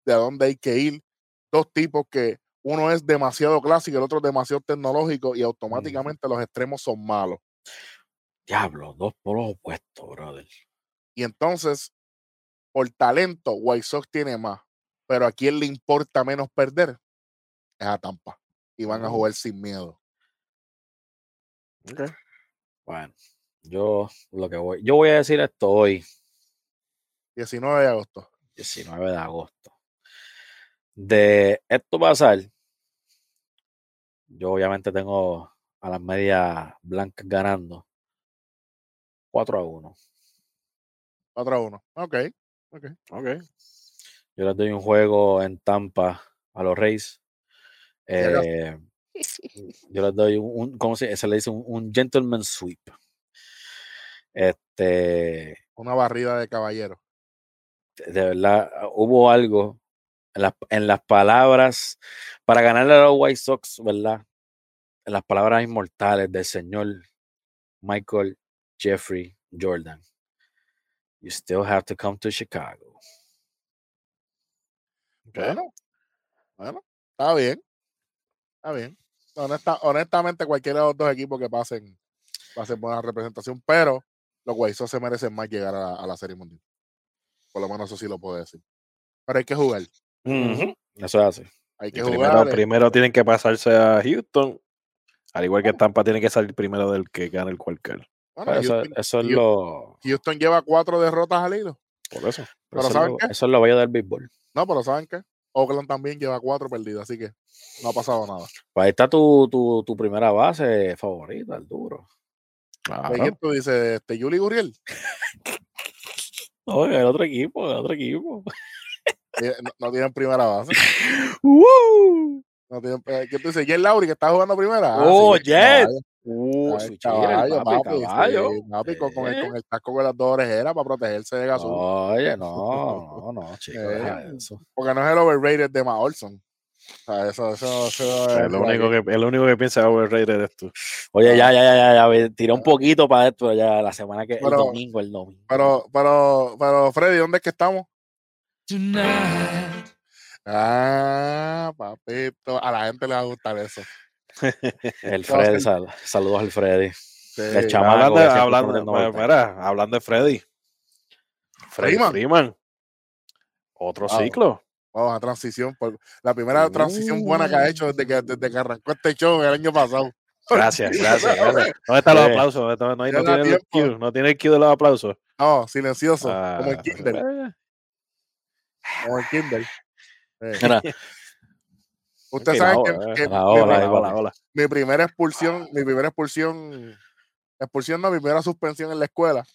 de a dónde hay que ir, dos tipos que uno es demasiado clásico y el otro es demasiado tecnológico y automáticamente los extremos son malos. Diablo, dos polos opuestos, brother. Y entonces, por talento, White Sox tiene más. Pero a quién le importa menos perder es a Tampa. Y van a jugar sin miedo. Bueno, yo lo que voy, yo voy a decir esto hoy, 19 de agosto. 19 de agosto. De esto pasar, yo obviamente tengo a las medias blancas ganando 4 a 1. 4 a 1. Ok. ok. Ok. Yo les doy un juego en Tampa a los Reyes. Eh, yo les doy un, un- ¿cómo se, se le dice? Un, un gentleman sweep. Este, Una barrida de caballero. de verdad, hubo algo en las, en las palabras para ganarle a los White Sox, ¿verdad? En las palabras inmortales del señor Michael Jeffrey Jordan. You still have to come to Chicago. Bueno, bueno, está bien. Está bien. Honesta- honestamente, cualquiera de los dos equipos que pasen, pasen buena representación, pero los White Sox se merecen más llegar a la, a la Serie Mundial. Por lo menos eso sí lo puedo decir. Pero hay que jugar. Ujú, Eso es así. Hay primero, eh, primero tienen que pasarse a Houston. Al igual que Tampa tiene que salir primero del que gane el cualquier. bueno, Eso, Houston, eso es Houston- lo, Houston lleva cuatro derrotas al hilo. Por eso. Pero eso es ¿saben lo, qué? eso es lo bello del béisbol. No, pero ¿saben qué? Oakland también lleva cuatro perdidas, así que no ha pasado nada. Pues ahí está tu, tu, tu primera base favorita, el duro. Claro. ¿Y quién tú dices? Este, Yuli Gurriel. Oye, el otro equipo, el otro equipo. No, no tienen primera base. ¡Woo! No tienen, eh, ¿Quién tú dices? Jet Lauri, que está jugando primera. Ah, Oh, sí, Jet. Uh, Ay, su caballo, papi, papi, caballo. sí, papi, con, con el, Eh. con el casco con las dos orejeras para protegerse de gasol. Oye, no, no, no, chico, Eh. eso. Porque no es el overrated de Ma Olson. O sea, eso, eso, eso es por único, que, el único que piensa overrated es tú. Oye, ya, ya, ya, ya, ya, tiré un poquito para esto ya la semana que, el domingo, el domingo. Pero, pero, pero, Freddy, ¿dónde es que estamos? Tonight. Ah, papito. A la gente le va a gustar eso. El Freddy, sal- saludos al Freddy. Sí, El chamaco hablando, hablando, mira, mira, hablando de Freddy. Freddy Freeman. Freeman. Otro Wow. ciclo. Vamos a transición. Por, la primera transición buena que ha hecho desde que, desde que arrancó este show el año pasado. Gracias, gracias. gracias. ¿Dónde están los Eh. aplausos? ¿Dónde está- No, tiene el cue, no tiene el cue de los aplausos. No, silencioso, como el Ah, Kindle. Como el Kindle. Eh, la saben que, eh. mi, primera expulsión, mi primera expulsión, expulsión no, mi primera suspensión en la escuela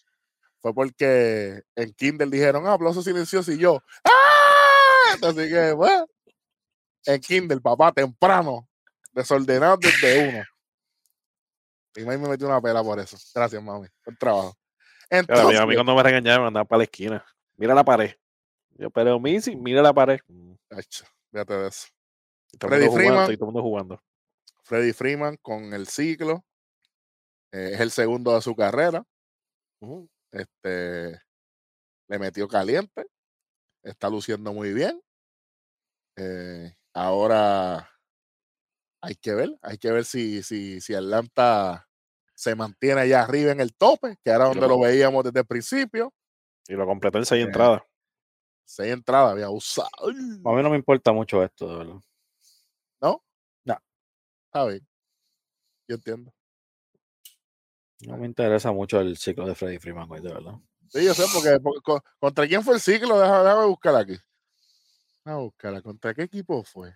fue porque en Kindle dijeron, ah, aplauso silencioso y yo, ¡ah! Así que, bueno, en Kindle, papá, temprano, desordenado desde uno. Y mami me metió una pela por eso. Gracias, mami. Buen trabajo. Claro, a mí- Entonces, a mí cuando me regañaban me andaban para la esquina. Mira la pared. Yo, pero Missy, mira la pared. Mm, Acho, fíjate de eso. Freddy jugando, Freeman. y todo el mundo jugando. Freddy Freeman con el ciclo. eh, es el segundo de su carrera. Este le metió caliente. Está luciendo muy bien. eh, ahora hay que ver, hay que ver si, si, si Atlanta se mantiene allá arriba en el tope, que era donde lo- lo veíamos desde el principio. Y lo completó en seis Eh, entradas. Seis entradas había usado. a mí no me importa mucho esto, de verdad. Está bien. Yo entiendo. No me interesa mucho el ciclo de Freddy Freeman hoy, de verdad. Sí, yo sé, porque, porque co- ¿contra quién fue el ciclo? Déjame, déjame buscar aquí. Déjame buscarla. ¿Contra qué equipo fue?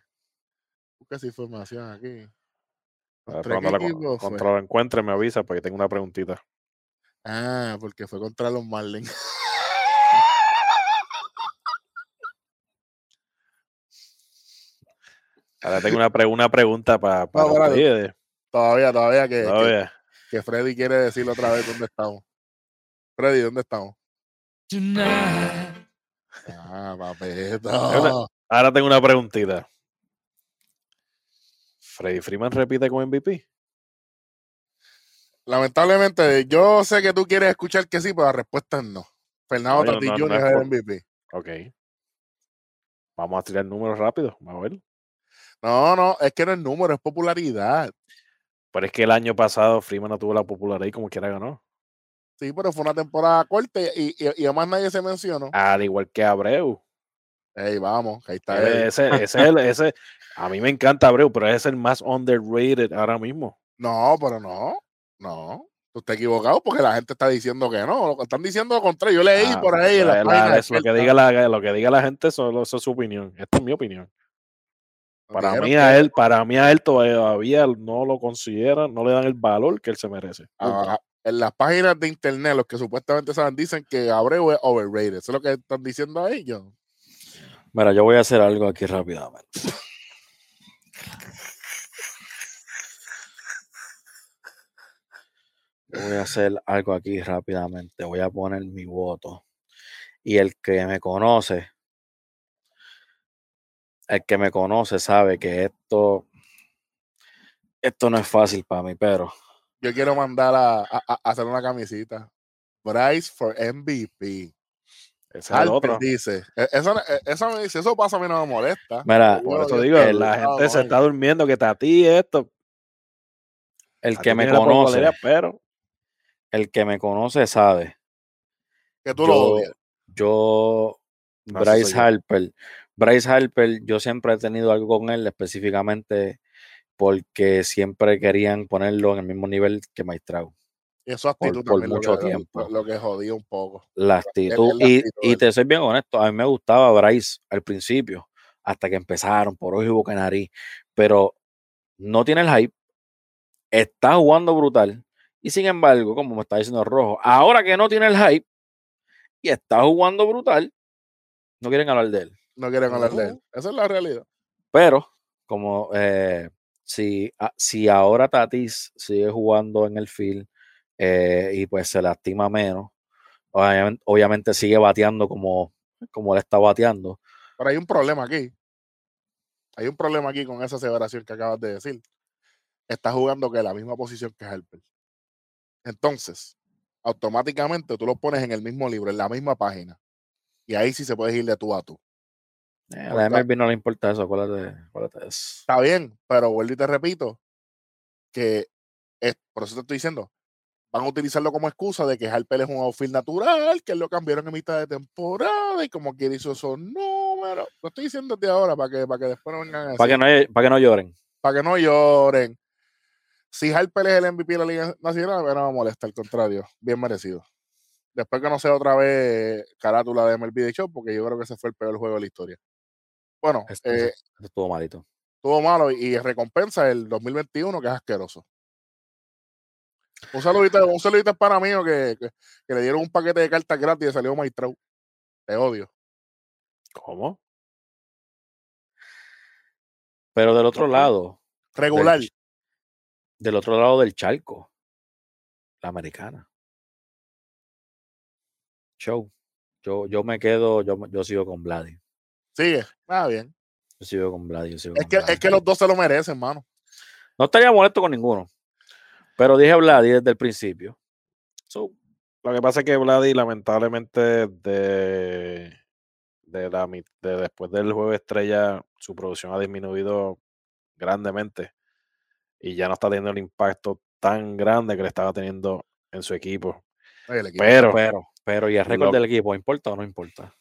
Busca esa información aquí. ¿Contra Cuando qué equipo fue? contra lo encuentre me avisa porque tengo una preguntita. Ah, porque fue contra los Marlins. Ahora tengo una, pre- una pregunta para para No, ustedes. todavía, todavía que, que- Todavía. que Freddy quiere decirlo otra vez dónde estamos. Freddy, ¿dónde estamos? Tonight. Ah, papito. Ahora tengo una preguntita. ¿Freddy Freeman repite con MVP? Lamentablemente, yo sé que tú quieres escuchar que sí, pero la respuesta es no. Fernando No, yo Tatis no- Jr. es es el MVP. Ok. Vamos a tirar números rápidos. Vamos a ver. No, no, es que no es número, es popularidad. Pero es que el año pasado Freeman no tuvo la popularidad y como quiera ganó. Sí, pero fue una temporada corta y, y, y además nadie se mencionó. Al igual que Abreu. Ey, vamos, ahí está Él él. es- Ese, ese, es el- ese- a mí me encanta Abreu, pero es el más underrated ahora mismo. No, pero no, no. Tú estás equivocado porque la gente está diciendo que no. Lo que están diciendo lo contrario. Yo leí Ah, por ahí la- la- páginas es lo, que diga la, lo que diga la gente, solo eso es su opinión. Esta es mi opinión. Para Dijeron mí, que- a él, para mí a él todavía no lo consideran, no le dan el valor que él se merece. Ah, en las páginas de internet, los que supuestamente saben, dicen que Abreu es overrated. Eso es lo que están diciendo a ellos. Mira, yo voy a hacer algo aquí rápidamente. Voy a hacer algo aquí rápidamente. Voy a poner mi voto. Y el que me conoce, el que me conoce sabe que esto, esto no es fácil para mí, pero Yo quiero mandar a, a- a hacer una camisita. Bryce for MVP. Ese es el Harper otro. dice. e- Eso, e- eso me dice, eso pasa a mí no me molesta. mira, Por eso digo, la gente se está durmiendo que Tati esto. el que me conoce, pero el que me conoce sabe. Que tú lo Yo, odias. yo No, ese Bryce yo. Bryce Harper, yo siempre he tenido algo con él, específicamente porque siempre querían ponerlo en el mismo nivel que Maestrao. Y eso actitud por también lo mucho que- tiempo. Lo, que jodía un poco. La actitud. la Y, actitud y del- te soy bien honesto, a mí me gustaba Bryce al principio, hasta que empezaron por hoy y boca nariz, pero no tiene el hype, está jugando brutal, y sin embargo, como me está diciendo Rojo, ahora que no tiene el hype y está jugando brutal, no quieren hablar de él. No quieren hablar de él. Esa es la realidad. Pero, como eh, si, a- si ahora Tatis sigue jugando en el field eh, y pues se lastima menos, obviamente, obviamente sigue bateando como, como él está bateando. Pero hay un problema aquí. Hay un problema aquí con esa aseveración que acabas de decir. Está jugando que la misma posición que Harper. Entonces, automáticamente tú lo pones en el mismo libro, en la misma página. Y ahí sí se puede ir de tú a tú. Eh, a Porque- la MLB no le importa eso, acuérdate, acuérdate eso. Está bien, pero vuelvo y te repito que es, por eso te estoy diciendo, van a utilizarlo como excusa de que Harper es un outfield natural, que lo cambiaron en mitad de temporada y como quiere hizo esos números. Lo estoy diciendo ahora para que, para que después no vengan a Para que, no, para que no lloren. para que no lloren. Si Harper es el MVP de la Liga Nacional, no me molesta, al contrario, bien merecido. Después que no sea otra vez carátula de MLB de Show, porque yo creo que ese fue el peor juego de la historia. Bueno, Este- eh, ese estuvo malito. estuvo malo y recompensa el 2021 que es asqueroso. Un saludito, un saludito para mí que, que, que le dieron un paquete de cartas gratis y salió Maestrau. Te odio. ¿Cómo? Pero del otro lado, Regular. del, del otro lado del charco, la americana. Show. Yo, yo me quedo, yo, yo sigo con Vladi. Sigue. Nada bien. Yo sigo con. Yo sigo Es con que, es que los dos se lo merecen, mano. No estaría molesto con ninguno. Pero dije Vladi desde el principio. So, Lo que pasa es que Vladi, lamentablemente, de, de la, de después del juego estrella, su producción ha disminuido grandemente y ya no está teniendo el impacto tan grande que le estaba teniendo en su equipo. Pero, pero, pero, ¿y el récord del equipo importa o no importa?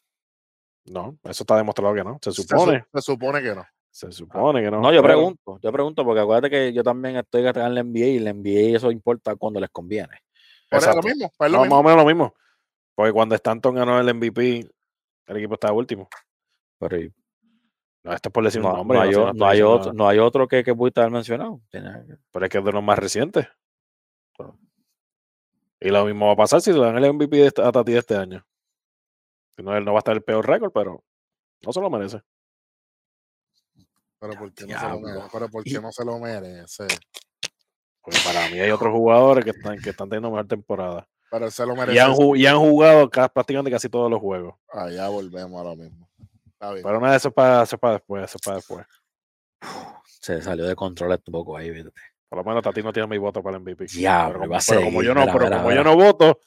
No, eso está demostrado que no. Se se, su- supone, se supone que no. se supone que no. No, yo pregunto, yo pregunto, porque acuérdate que yo también estoy en la NBA y la NBA eso importa cuando les conviene. Pero es lo mismo. pues es lo No, mismo. más o menos lo mismo. Porque cuando Stanton ganó el MVP, el equipo estaba último. Pero y- No, esto es por decir un no, nombre. no hay, no otro, no hay otro que, que pudiste haber mencionado. Pero es que es de los más recientes. Y lo mismo va a pasar si le dan el MVP a Tati este año. Si no, él no va a estar el peor récord, pero no se lo merece. Pero ¿por qué no se lo merece? Pero ¿por qué no se lo merece? Porque para mí hay otros jugadores que están, que están teniendo mejor temporada. Pero él se lo Y merece. han, y han jugado ca- prácticamente casi todos los juegos. Ah, ya volvemos a lo mismo. Está bien. Pero nada, eso es para, eso es para después, eso es para después. se salió de control un poco ahí, fíjate. Por lo menos Tati no tiene mi voto para el MVP. Diablo, pero como, va a pero como yo no, mira, pero mira, como mira. yo no voto,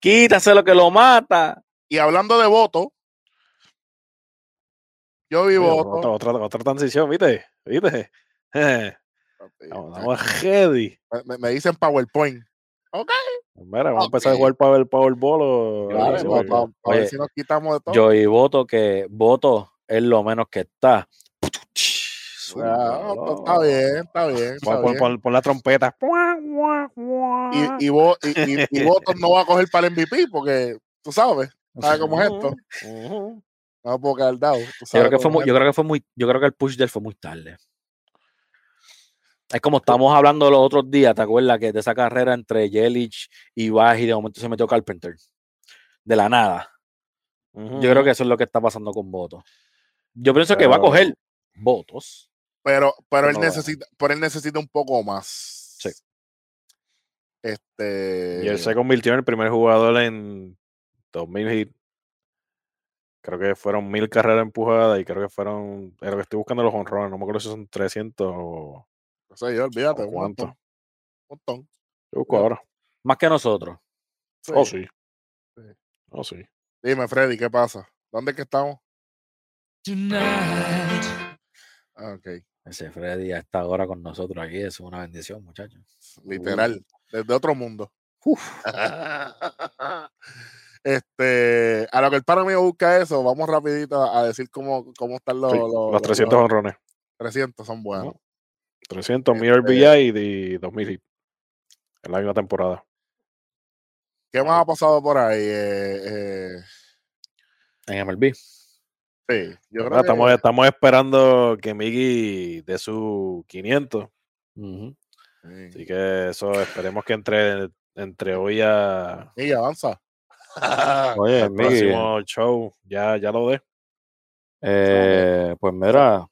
Quítase lo que lo mata. Y hablando de voto, yo vi oye, voto. otra, otra, otra transición, ¿viste? ¿Viste? Vamos, vamos. Me, dicen PowerPoint. Ok. Mira, vamos a empezar a jugar Power, Powerball o Vale, porque- vamos, a ver Oye, si nos quitamos de todo. Yo y voto que voto es lo menos que está. Está bien, está bien. está pon- bien. la trompeta. Y, y- y votos no va a coger para el MVP porque tú sabes, ¿sabes cómo es esto? Ujú. No puedo quedar dado. Yo creo que fue muy, yo creo que fue muy, yo creo que el push de él fue muy tarde. Es como estamos hablando los otros días, ¿te acuerdas que de esa carrera entre Yelich y Baji de momento se metió Carpenter? De la nada. Yo creo que eso es lo que está pasando con votos. Yo pienso que va a coger votos. Pero, pero él no necesita, pero él necesita un poco más. Sí. Este. Y él se convirtió en el primer jugador en 2000 hit. Creo que fueron mil carreras empujadas y creo que fueron. Pero que estoy buscando los honrones. No me acuerdo si son 300 o. no sé yo, olvídate. ¿O Un cuánto? montón. Un montón. Yo busco ahora. Más que nosotros. Sí. Oh, sí. Sí. Oh, sí. Dime, Freddy, ¿qué pasa? ¿Dónde es que estamos? Tonight. Ah, ok. Ese Freddy a esta hora con nosotros aquí es una bendición, muchachos. Literal. Desde otro mundo. este, a lo que el pana mío busca eso, vamos rapidito a decir cómo, cómo están los, Sí, los, los los- 300 los honrones. 300 son buenos. 300 mil Este- RBI y de 2000 hit. En la misma temporada. ¿Qué más ha pasado por ahí? Eh, eh, En MLB. sí, yo creo Estamos, que estamos esperando que Miggy dé su 500. Ujú. sí. Así que eso esperemos que entre, entre hoy a, Miguel, avanza. Oye, Miggy, próximo show ya, ya lo dé. eh, pues mira,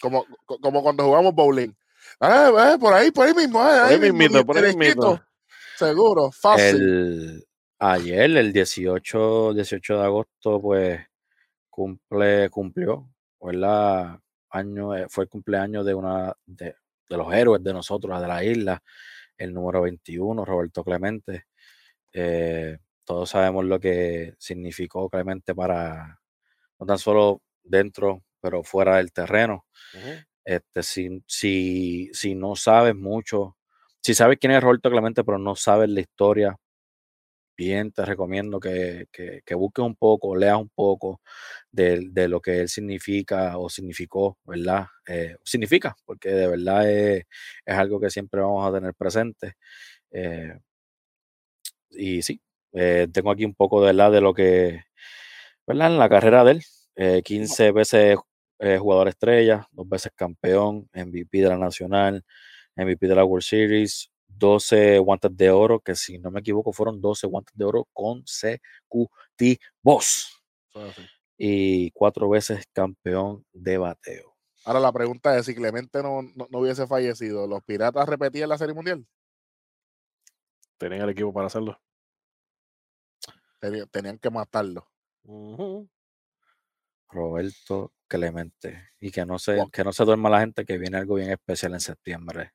como, co- como cuando jugamos bowling. Ah, eh, por ahí, por ahí mismo. eh, Por ahí mismo, mismito, por ahí derechito. mismito. Seguro, fácil. el, ayer, el 18, 18 de agosto, pues cumple, cumplió, ¿verdad? Año, eh, fue el cumpleaños de una de, de los héroes de nosotros, de la isla, el número 21, Roberto Clemente. Eh, todos sabemos lo que significó Clemente para, no tan solo dentro, pero fuera del terreno. Este, si, si, si no sabes mucho, si sabes quién es Roberto Clemente, pero no sabes la historia, bien te recomiendo que, que, que busques un poco, leas un poco de, de lo que él significa o significó, ¿verdad? Eh, significa, porque de verdad es, es algo que siempre vamos a tener presente. Eh, y sí, eh, tengo aquí un poco de, ¿verdad? de lo que, ¿verdad? En la carrera de él, eh, 15 veces eh, jugador estrella, dos veces campeón, MVP de la Nacional, MVP de la World Series, 12 guantes de oro, que si no me equivoco fueron 12 guantes de oro consecutivos es así. y cuatro veces campeón de bateo. Ahora la pregunta es, si Clemente no, no, no hubiese fallecido, ¿los Piratas repetían la Serie Mundial? Tenían el equipo para hacerlo. Tenían que matarlo. Roberto Clemente. Y que no se, Wow. que no se duerma la gente que viene algo bien especial en septiembre.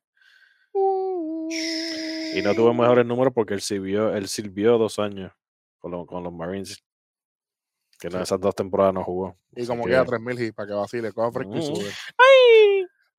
Y no tuvo mejores números porque él sirvió, él sirvió dos años con, lo- con los Marines. Que en Sí. esas dos temporadas no jugó. Y como que- queda 3000 hits para que vacile, coja fresco y Ujú. sube.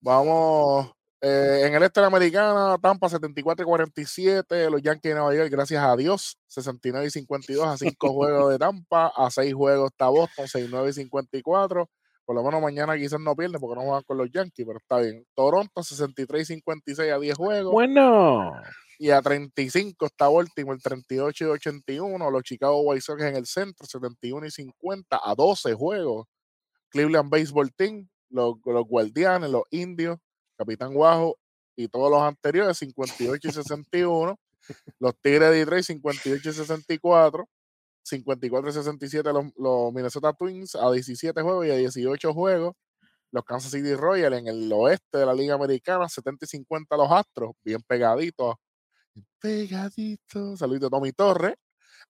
Vamos. Eh, en el este de la americana, Tampa 74 y 47, los Yankees de Nueva York, gracias a Dios, 69 y 52 a 5 juegos de Tampa, a 6 juegos está Boston, 69 y 54. Por lo menos mañana quizás no pierden porque no juegan con los Yankees, pero está bien. Toronto 63 y 56 a 10 juegos. Bueno. Y a 35 está Baltimore, 38 y 81. Los Chicago White Sox en el centro, 71 y 50 a 12 juegos. Cleveland Baseball Team, los, los Guardianes, los Indios, Capitán Guajo y todos los anteriores, 58 y 61. Los Tigres de Detroit, 58 y 64. 54 y 67 los, los Minnesota Twins a 17 juegos y a 18 juegos. Los Kansas City Royals en el oeste de la Liga Americana, 70 y 50 los Astros, bien pegaditos. Pegaditos. Saludito Tommy Torres.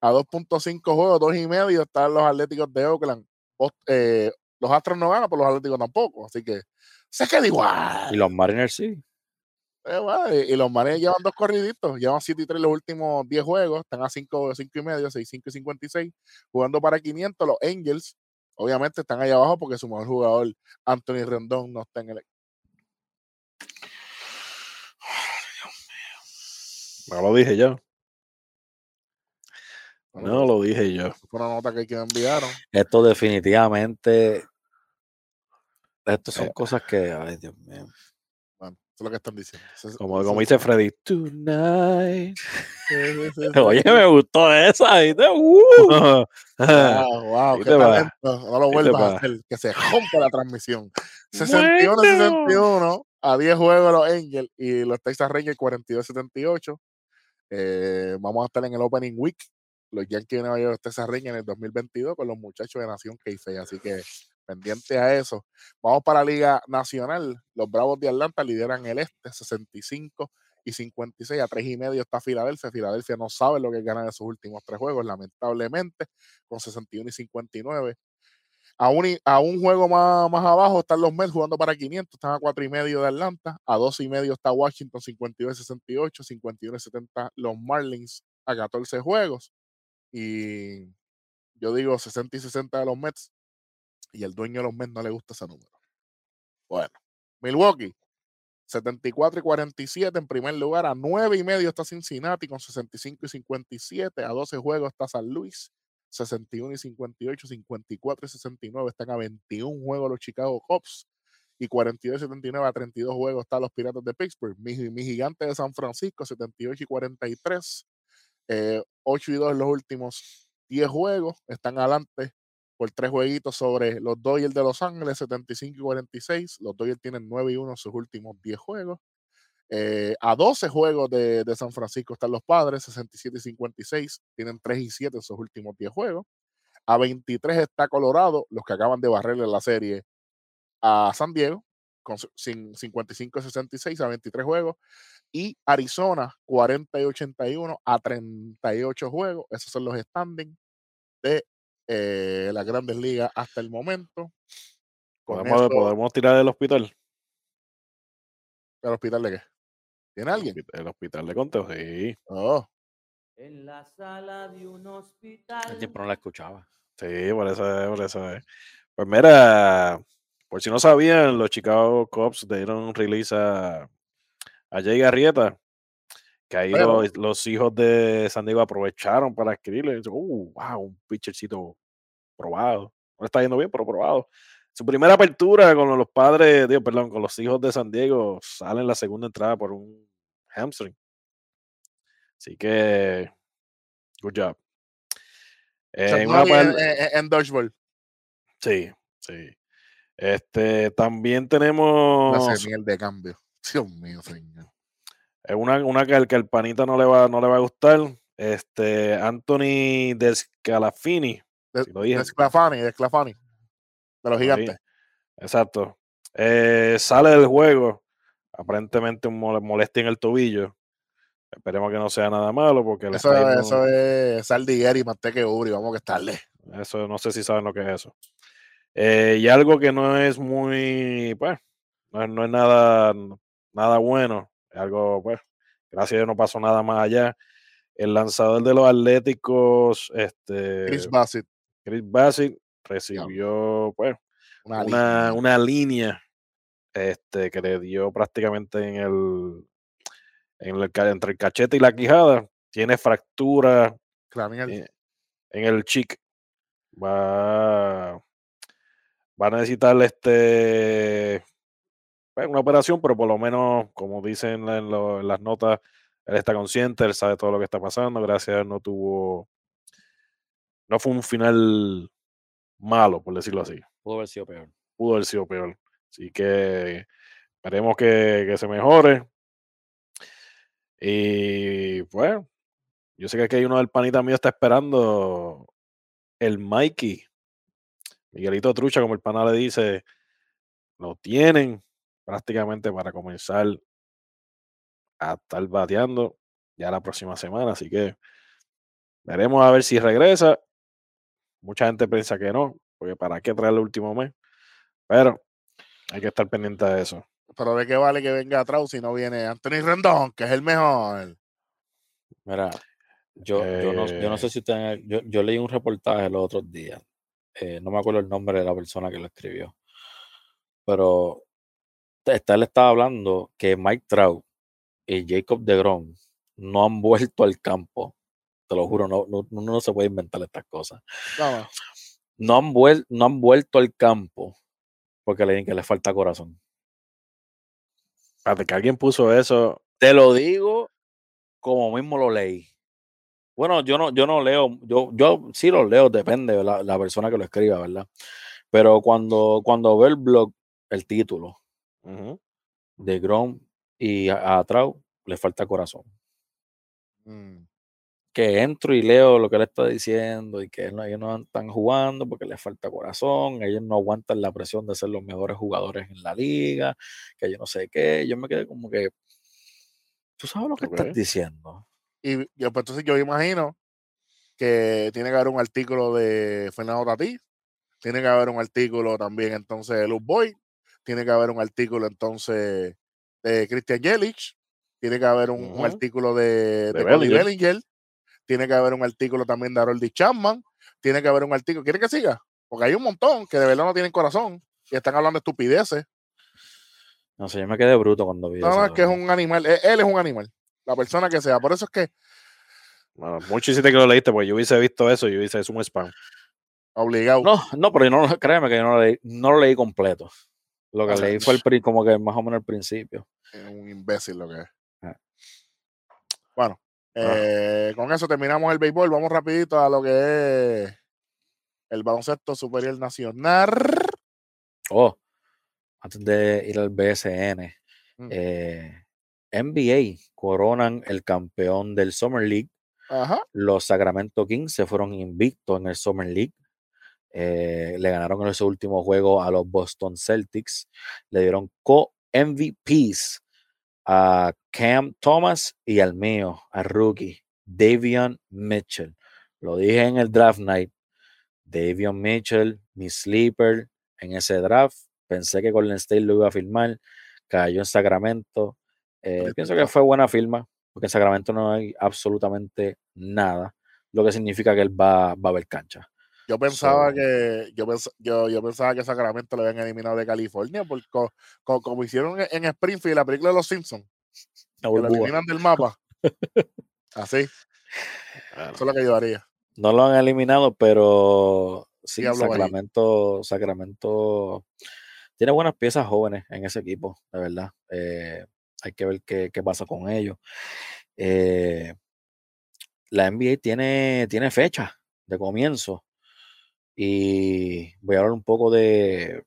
A 2.5 juegos, 2 y medio están los Atléticos de Oakland. Eh, los Astros no ganan, pero los Atléticos tampoco. Así que se queda igual. Y los Mariners sí. Eh, bueno, y, y los Mariners llevan dos corriditos, llevan 7 y 3 los últimos 10 juegos, están a 5, 5 y medio, 6, 5 y 56, jugando para 500. Los Angels, obviamente, están ahí abajo porque su mejor jugador, Anthony Rendón, no está en el. No lo dije yo. No lo dije yo. Fue una nota que, que me enviaron. Esto definitivamente. Estas son Eh. cosas que. Ay, Dios mío. Bueno, eso es lo que están diciendo. Eso Como, eso como es- dice Freddy, tonight. Oye, me gustó esa. ¿viste? ¡Uh! Wow, wow, Ahí qué talento. No lo vuelvas a hacer, que se rompa la transmisión. 61 Bueno. 61 a 10 juegos los Angels y los Texas Rangers 42 78. Eh, vamos a estar en el Opening Week. los Yankees de Nueva York se riña en el 2022 con los muchachos de Nación Keife, así que pendiente a eso. Vamos para la Liga Nacional. Los Bravos de Atlanta lideran el este 65 y 56 a 3 y medio está Filadelfia. Filadelfia no sabe lo que gana de sus últimos tres juegos, lamentablemente, con 61 y 59. A un, a un juego más, más abajo están los Mets jugando para 500, están a 4 y medio de Atlanta, a 2 y medio está Washington 52 y 68, 51 y 70 los Marlins a 14 juegos. Y yo digo 60 y 60 de los Mets y el dueño de los Mets no le gusta ese número. Bueno, Milwaukee 74 y 47 en primer lugar, a 9 y medio está Cincinnati con 65 y 57, a 12 juegos está San Luis, 61 y 58, 54 y 69 están a 21 juegos los Chicago Cubs y 42 y 79 a 32 juegos están los Piratas de Pittsburgh, mi, mi gigante de San Francisco 78 y 43, eh, 8 y 2 en los últimos 10 juegos, están adelante por tres jueguitos sobre los Dodgers de Los Ángeles, 75 y 46. Los Dodgers tienen 9 y 1 en sus últimos 10 juegos. Eh, a 12 juegos de, de San Francisco están los Padres, 67 y 56. Tienen 3 y 7 en sus últimos 10 juegos. A 23 está Colorado, los que acaban de barrerle la serie a San Diego, con su- sin 55 y 66 a 23 juegos. Y Arizona, 40 y 81 a 38 juegos. Esos son los standings de eh, las grandes ligas hasta el momento. Podemos, tirar el hospital. ¿El hospital de qué? ¿Tiene El alguien? El hospital de Conteo, sí. Oh, En la sala de un hospital. tiempo no la escuchaba. Sí, por eso es, por eso es. Pues mira, por si no sabían, los Chicago Cubs dieron release a, a Jay Garrieta, que ahí Pero- los, los hijos de San Diego aprovecharon para escribirle. Uh, wow, un pitchercito probado. No está yendo bien, pero probado. Su primera apertura con los padres, digo, perdón, con los hijos de San Diego, sale en la segunda entrada por un hamstring. Así que, good job. Eh, en dodgeball. Sí, sí. Este, también tenemos miel de cambio. Dios mío, señor. Eh, una, una que, al que al panita no le va, no le va a gustar. Este, Anthony Descalafini. De, Si lo dije. de Sclafani, de los gigantes. Exacto. Eh, sale del juego. Aparentemente un mole- molestia en el tobillo. Esperemos que no sea nada malo porque Eso, yendo- eso es saldiguera y manteca ubri. Vamos que estarle. Eso no sé si saben lo que es eso. Eh, y algo que no es muy, pues, no es, no es nada, nada bueno. Algo, pues, gracias a Dios no pasó nada más allá. El lanzador de los Atléticos, este, Chris Bassett. Chris Bassett, recibió, pues, Una, una, línea. una línea este, que le dio prácticamente en el, en el entre el cachete y la quijada. Tiene fractura en el chic. Va, va a necesitar este pues, una operación, pero por lo menos, como dicen en, lo- en las notas, él está consciente, él sabe todo lo que está pasando. Gracias a Dios no tuvo, no fue un final malo, por decirlo así. Pudo haber sido peor. Pudo haber sido peor. Así que esperemos que, que se mejore. Y bueno, yo sé que aquí hay uno del panita mío está esperando el Mikey. Miguelito Trucha, como el pana le dice, lo tienen prácticamente para comenzar a estar bateando ya la próxima semana. Así que veremos a ver si regresa. Mucha gente piensa que no, porque para qué traer el último mes. Pero hay que estar pendiente de eso. Pero de qué vale que venga atrás si no viene Anthony Rendón, que es el mejor. Mira, yo, yo, no, yo no Eh. sé si ustedes, yo, yo leí un reportaje los otros días, eh, no me acuerdo el nombre de la persona que lo escribió, pero esta él estaba hablando que Mike Trout y Jacob DeGrom no han vuelto al campo, te lo juro, no, no, uno no se puede inventar estas cosas, no han, vuel- no han vuelto al campo porque le dicen que les falta corazón. Espérate, que alguien puso eso. Te lo digo como mismo lo leí. Bueno, yo no, yo no leo, yo, yo sí lo leo, depende de la, la persona que lo escriba, ¿verdad? Pero cuando, cuando ve el blog, el título De Grom y a, a Trau, le falta corazón. Mm. que entro y leo lo que él está diciendo y que ellos no están jugando porque les falta corazón, ellos no aguantan la presión de ser los mejores jugadores en la liga, que yo no sé qué, yo me quedé como que, tú sabes lo que estás diciendo. Y yo, pues, entonces yo imagino que tiene que haber un artículo de Fernando Tatí, tiene que haber un artículo también entonces de Luz Boy, tiene que haber un artículo entonces de Christian Yelich, tiene que haber un, artículo de, De de Cody Bellinger. Bellinger, tiene que haber un artículo también de Harold Chapman, tiene que haber un artículo, ¿quiere que siga? Porque hay un montón que de verdad no tienen corazón y están hablando de estupideces. No sé, yo me quedé bruto cuando vi No, eso. no, es que es un animal, él, él es un animal, la persona que sea. Por eso es que Bueno, mucho hiciste que lo leíste, porque yo hubiese visto eso y yo hubiese es un spam. obligado. No, no, pero yo no, créeme que yo no lo leí, no lo leí completo. Lo que leí fue el como que más o menos el principio. Es un imbécil lo que es. Ah. Bueno, eh, con eso terminamos el béisbol. Vamos rapidito a lo que es el baloncesto superior nacional. Oh, antes de ir al BSN, Mm. eh, NBA coronan el campeón del Summer League. Ajá. Los Sacramento Kings se fueron invictos en el Summer League. Eh, le ganaron en ese último juego a los Boston Celtics. Le dieron co-MVPs a Cam Thomas y al mío, a rookie, Davion Mitchell. Lo dije en el draft night. Davion Mitchell, mi sleeper en ese draft. Pensé que Golden State lo iba a firmar. Cayó en Sacramento. Eh, pienso que fue buena firma, porque en Sacramento no hay absolutamente nada, lo que significa que él va, va a haber cancha. Yo pensaba So- que yo, pens- yo, yo pensaba que Sacramento lo habían eliminado de California porque co- co- como hicieron en- Springfield la película de los Simpsons, La que lo eliminan del mapa. Así, eso es lo que yo haría. No lo han eliminado, pero sí. Sacramento, Sacramento tiene buenas piezas jóvenes en ese equipo, de verdad. Eh, hay que ver qué, qué pasa con ellos. Eh, la NBA tiene, tiene fecha de comienzo y voy a hablar un poco de,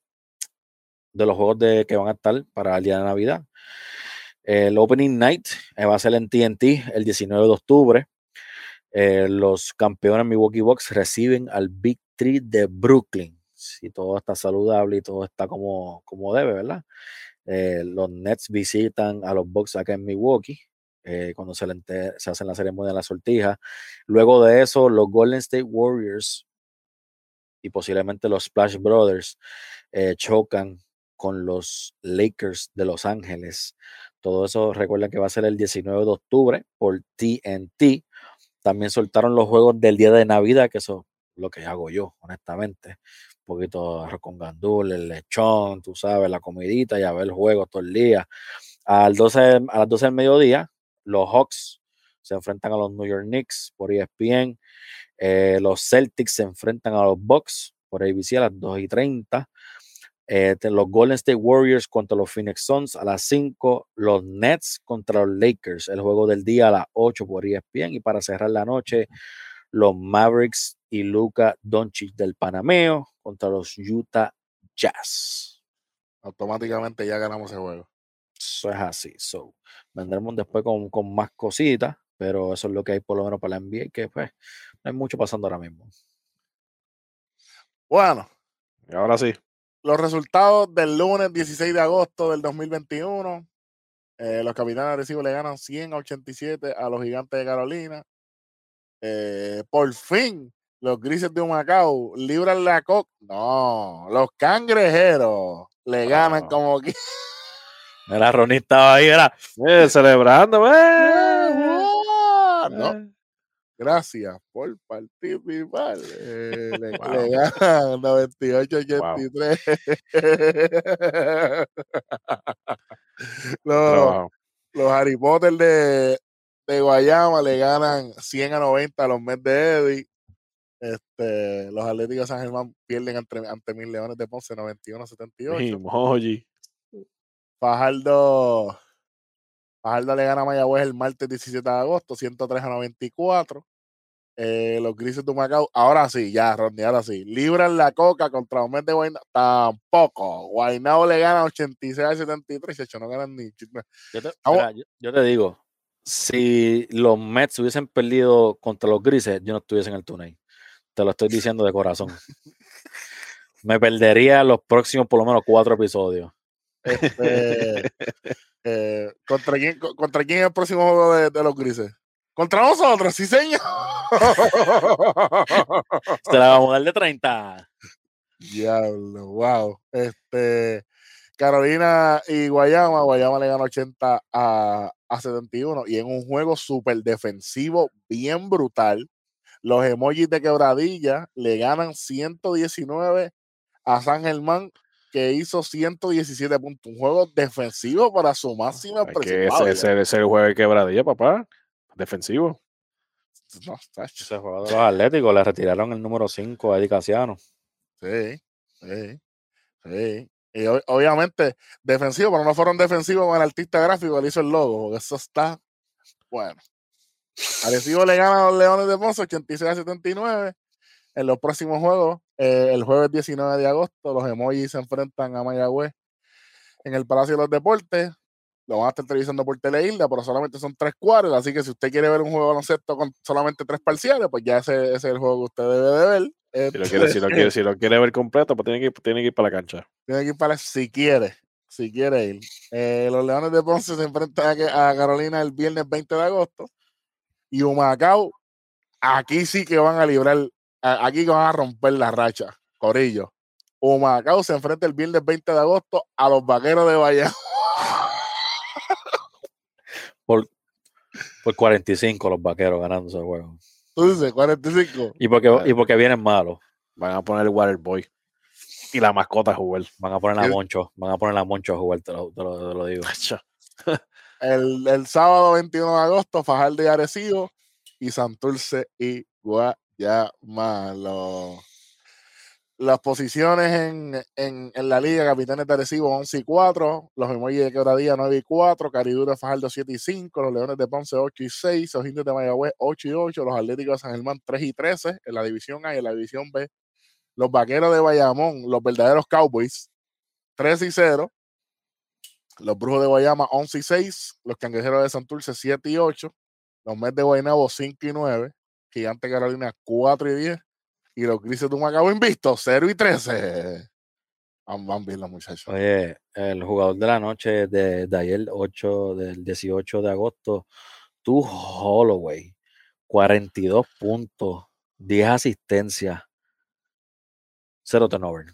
de los juegos de, que van a estar para el día de Navidad. El Opening Night eh, va a ser en TNT el 19 de octubre. Eh, los campeones Milwaukee Bucks reciben al Big Three de Brooklyn. Si todo está saludable y todo está como, como debe, ¿verdad? Eh, los Nets visitan a los Bucks acá en Milwaukee cuando se, se hacen la ceremonia de la sortija. Luego de eso, los Golden State Warriors y posiblemente los Splash Brothers eh, chocan con los Lakers de Los Ángeles. Todo eso recuerden que va a ser el 19 de octubre por TNT. También soltaron los juegos del día de Navidad, que eso es lo que hago yo, honestamente. Un poquito de arroz con gandul, el lechón, tú sabes, la comidita y a ver juegos todo el día. Al 12, a las 12 del mediodía, los Hawks se enfrentan a los New York Knicks por ESPN. Eh, los Celtics se enfrentan a los Bucks por ABC a las 2 y 30. Eh, los Golden State Warriors contra los Phoenix Suns a las 5. Los Nets contra los Lakers. El juego del día a las 8 por ESPN. Y para cerrar la noche, los Mavericks y Luca Doncic del Panameo contra los Utah Jazz. Automáticamente ya ganamos ese juego. Eso es así. So, vendremos después con, con más cositas, pero eso es lo que hay por lo menos para la NBA, que pues no hay mucho pasando ahora mismo. Bueno, y ahora sí. los resultados del lunes 16 de agosto del 2021. eh, los capitanes de Recibo le ganan 100 a 87 a los gigantes de Carolina. Eh, por fin, los grises de Humacao libran la coca. No, los cangrejeros le ganan Ah. como que. Era Ronnie estaba ahí, era. Eh, celebrando, no, Eh. gracias por participar. Eh, le, Wow. le ganan 98 83. los, Trabajo. los Harry Potter de, de Guayama le ganan 100 a 90 a los Mets de Eddie. Este, los Atléticos de San Germán pierden ante, ante Mil Leones de Ponce 91 a 78. Emoji. Fajardo, Fajardo le gana a Mayagüez el martes 17 de agosto, 103 a 94. Eh, los Grises de Macao, ahora sí, ya, Ronnie, ahora sí. Libran la coca contra los Mets de Guaynabo. Tampoco. Guaynabo le gana 86 a 73. De hecho, no ganan ni. Yo te, Vamos. mira, yo, yo te digo, si los Mets hubiesen perdido contra los Grises, yo no estuviese en el túnel. Te lo estoy diciendo de corazón. Me perdería los próximos por lo menos cuatro episodios. Este, eh, ¿contra, quién, co- ¿Contra quién es el próximo juego de, de los grises? Contra nosotros, sí, señor. Se la vamos a dar de 30. Diablo, wow. Este, Carolina y Guayama, Guayama le ganó 80 a, a 71 y en un juego súper defensivo, bien brutal. Los emojis de quebradilla le ganan 119 a San Germán, que hizo 117 puntos. Un juego defensivo para su máxima Es que expresión. ese, ese, ese es el juego de quebradilla, papá. Defensivo. No. Ese juego de los Atléticos le retiraron el número 5 a Eddie Casiano. Sí, sí, sí. Y ob- obviamente defensivo, pero no fueron defensivos con el artista gráfico que le hizo el logo, porque eso está bueno. Arecibo le gana a los Leones de Ponce 86 a 79. En los próximos juegos, eh, el jueves 19 de agosto, los emojis se enfrentan a Mayagüez en el Palacio de los Deportes. Lo van a estar televisando por Teleisla, pero solamente son tres cuadros. Así que si usted quiere ver un juego de baloncesto con solamente tres parciales, pues ya ese, ese es el juego que usted debe de ver. Si lo quiere, si lo quiere, si lo quiere ver completo, pues tiene que, ir- tiene que ir para la cancha. Tiene que ir para si quiere, si quiere ir. Eh, los Leones de Ponce se enfrentan a, a Carolina el viernes 20 de agosto. Y Humacao, aquí sí que van a librar, aquí van a romper la racha. Corillo. Humacao se enfrenta el viernes 20 de agosto a los vaqueros de Vallejo. Por, por 45 los vaqueros ganando ese juego. Tú dices, 45. Y porque, y porque vienen malos. Van a poner el Waterboy. Y la mascota a jugar. Van a poner a Moncho. Van a poner a Moncho a jugar, te lo, te lo- te lo digo. El, el sábado 21 de agosto, Fajardo y Arecibo y Santurce y Guayama. Los- las posiciones en, en, en la liga, Capitanes de Arecibo 11 y 4, los emojis de Quebradilla 9 y 4, Caridura de Fajardo 7 y 5, los Leones de Ponce 8 y 6, los Indios de Mayagüez 8 y 8, los Atléticos de San Germán 3 y 13 en la división A y en la división B, los Vaqueros de Bayamón, los verdaderos Cowboys 3 y 0, los Brujos de Guayama 11 y 6, los Cangrejeros de Santurce 7 y 8, los Mets de Guaynabo 5 y 9, Gigante Carolina 4 y 10, y los Grises de Humacao invictos 0 y 13. Van, bien los muchachos. Oye, el jugador de la noche de, de ayer, 8, del 18 de agosto, tu Holloway, 42 puntos, 10 asistencias, 0 turnover.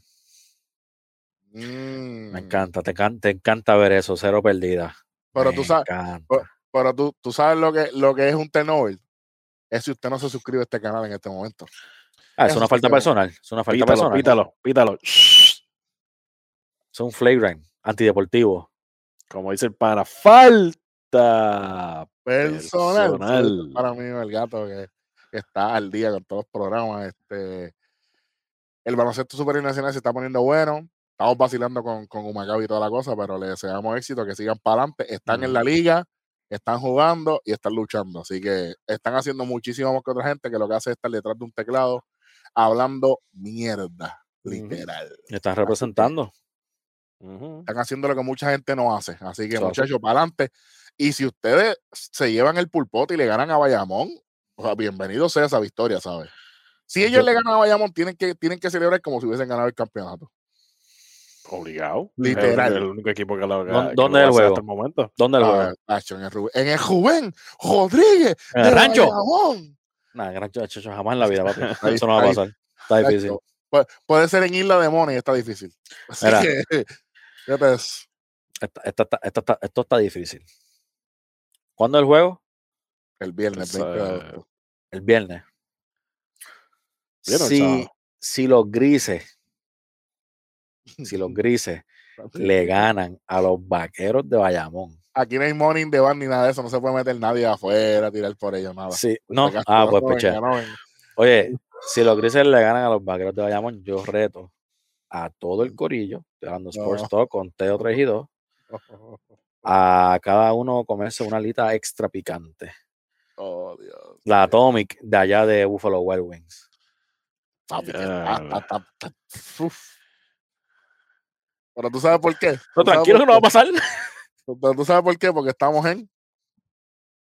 Me Mm, encanta, te, te encanta ver eso, cero perdida. Pero Me tú sabes, encanta. pero tú, tú sabes lo que, lo que es un turnover. Es si usted no se suscribe a este canal en este momento. Ah, es una falta personal, es una falta Pítalo, personal. pítalo, pítalo. Es un flagrant, antideportivo. Como dice el pana, falta. Personal. Personal. Sí, Para mí, el gato que, que está al día con todos los programas. Este, el baloncesto superior nacional se está poniendo bueno. Estamos vacilando con, con Humacao y toda la cosa, pero le deseamos éxito, que sigan para adelante. Están en la liga, están jugando y están luchando. Así que están haciendo muchísimo más que otra gente que lo que hace es estar detrás de un teclado hablando mierda, literal. Están representando. Están haciendo lo que mucha gente no hace. Así que, Exacto. muchachos, para adelante. Y si ustedes se llevan el pulpote y le ganan a Bayamón, o sea, bienvenido sea esa victoria, ¿sabes? Si ellos Yo- le ganan a Bayamón, tienen que, tienen que celebrar como si hubiesen ganado el campeonato. Obligado. Literal. Es el, el único equipo que lo, que, ¿Dónde- es el hace juego? hasta el momento. ¿Dónde el juego? en, el Rubén, en el Rubén Rodríguez. En el de rancho. Bayamón. Nah, gran chacho, jamás en la vida, papi. Ahí- Eso no va a ahí- pasar. Está difícil. Pu- puede ser en Isla de Moni, está difícil. Así Mira. que, eso. Esta- esta está- esta está- esto está difícil. ¿Cuándo es el juego? el viernes Pues, 20 de agosto. El viernes. ¿Vieron el Si, si los grises, si los grises le ganan a los vaqueros de Bayamón. Aquí no hay morning de bar ni nada de eso, no se puede meter nadie afuera, tirar por ellos, nada. Sí, no. Ah, no, pues venga. Oye, si los grises le ganan a los vaqueros de Bayamón, yo reto a todo el corillo, estoy hablando de Sports No. Talk con Teo 3 y 2, a cada uno comerse una alita extra picante. Oh, Dios. La Atomic de allá de Buffalo Wild Wings. Papi, que Ya. está- está- está- está- uf. Pero tú sabes por qué. No, ¿Tú sabes tranquilo que no va a pasar. Pero tú sabes por qué, porque estamos en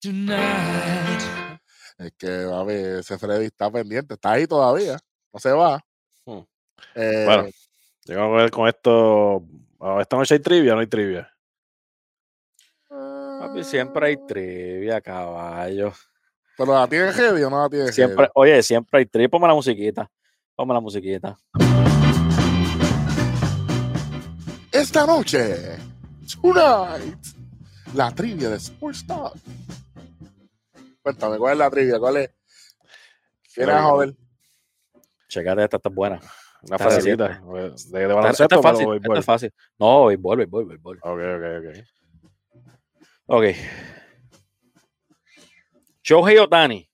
tonight. Es que, a ver, ese Freddy está pendiente, está ahí todavía, no se va. Hmm. Eh, Bueno, llegamos a ver con esto. ah, Esta noche hay trivia, no hay trivia. Papi, siempre hay trivia, caballo. Pero la tiene heavy o no la tiene Siempre, heavy? oye, siempre hay trivia. Ponme la musiquita. Ponme la musiquita. Esta noche, tonight, la trivia de Sports Talk. Cuéntame, ¿cuál es la trivia? ¿Cuál es? ¿Quieres Oye, joder? Checate esta, está buena. Una Está facilita. De, de Esta, esta baloncesto, es fácil. esta béisbol. es fácil. No, béisbol, béisbol, béisbol. Ok, ok, ok. Ok. Shohei Otani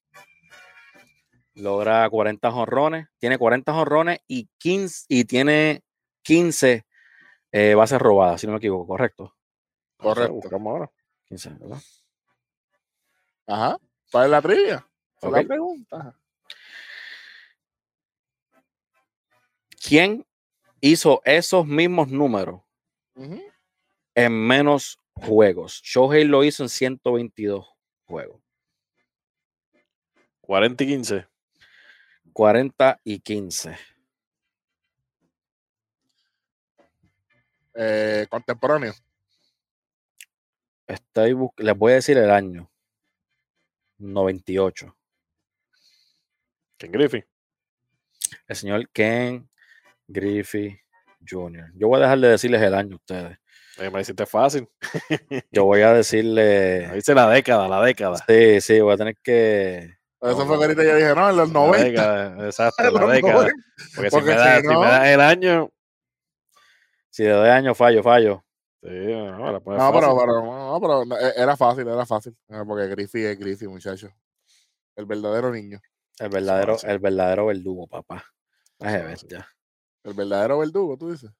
logra 40 jonrones, tiene 40 jonrones y 15 y tiene 15 eh, bases robadas, si no me equivoco, correcto. Correcto. Buscamos ahora. 15, ¿verdad? Ajá. ¿Cuál es la trivia? Esa es Ok. la pregunta. ¿Quién hizo esos mismos números Ujú. en menos juegos? Shohei lo hizo en 122 juegos. 40 y 15. 40 y 15. Eh, contemporáneo. Estoy bus- les voy a decir el año. 98. Ken Griffey. El señor Ken Griffey Jr. Yo voy a dejar de decirles el año a ustedes. Eh, Me hiciste fácil. Yo voy a decirle. Dice la década, la década. Sí, sí, voy a tener que. Eso No, fue que no, ahorita yo dije, no, en los La 90. década, exacto, en la década. 90. Porque, Porque si, me si da, si me no- das el año. Si le doy año, fallo, fallo. Sí, no, la No, pero, no, pero no, era fácil, era fácil. Eh, Porque Griffey es Griffey, muchacho. El verdadero niño. El verdadero, el verdadero verdugo, papá. Ver ya. El verdadero verdugo, tú dices.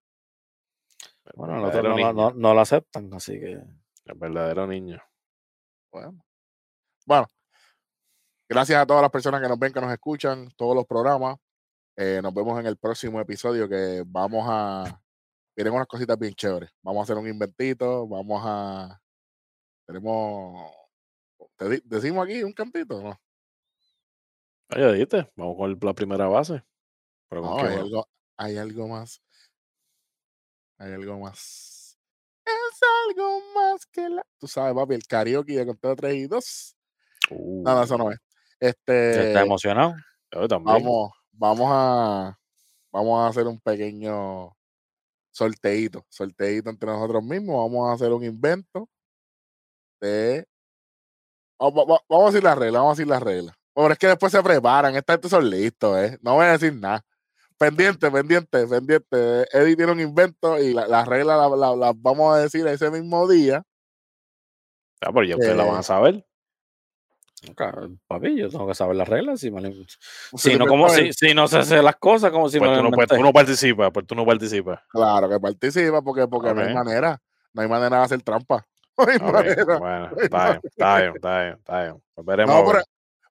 Bueno, El nosotros verdadero no, no- no lo aceptan, así que. El verdadero niño. Bueno. Bueno. Gracias a todas las personas que nos ven, que nos escuchan, todos los programas. Eh, nos vemos en el próximo episodio que vamos a... Vienen unas cositas bien chéveres. Vamos a hacer un inventito, vamos a... Tenemos... ¿te ¿Decimos aquí un cantito? No, Ah, ya dijiste, vamos con la primera base. Pero no hay, algo, hay algo más. Hay algo más. Es algo más que la... Tú sabes, papi, el karaoke de Conteo 3 y 2. Uh, no, eso no es. ¿Ya Este... ¿Estás emocionado? yo también. Vamos, vamos a vamos a hacer un pequeño sorteíto, sorteíto entre nosotros mismos. Vamos a hacer un invento de va- va- va- vamos a decir las reglas, vamos a decir las reglas. Pero es que después se preparan, esta gente son listos, ¿eh? No voy a decir nada. Pendiente, pendiente, pendiente. Eddie tiene un invento y la- las reglas las la- vamos a decir ese mismo día. Ah, pero ya ustedes la van Eh, a saber. Papi, yo tengo que saber las reglas. Si, si no, como si, si no se hace las cosas, como si Pues me tú, no, pues, tú no participas, pues tú no participas. Claro que participa porque, porque no hay manera. No hay manera de hacer trampa. No hay Ok, manera. Bueno, está bien, está bien, está bien, está bien. Pues veremos. No, pero,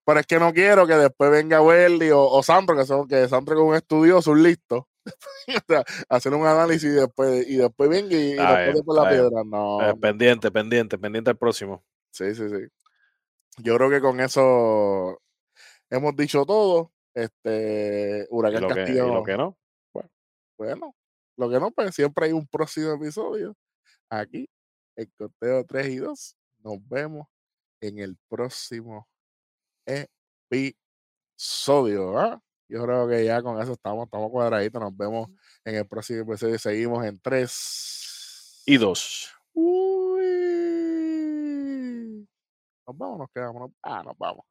pero es que no quiero que después venga Welly o, o Sandro, que son que Sandro es un estudioso, un listo, o sea, hacer un análisis y después, y después venga y, y pone por la piedra. No, Eh, pendiente, pendiente, pendiente al próximo. sí, sí, sí. Yo creo que con eso hemos dicho todo. Este, Huracán lo, que, y Castillo, lo que no. bueno, lo que no, pues siempre hay un próximo episodio aquí, el conteo 3 y 2. Nos vemos en el próximo episodio. ¿ah? Yo creo que ya con eso estamos, estamos cuadraditos. Nos vemos en el próximo episodio. Seguimos en 3 Y dos. Uy. Nos vamos, nos quedamos. nos- Ah, nos vamos.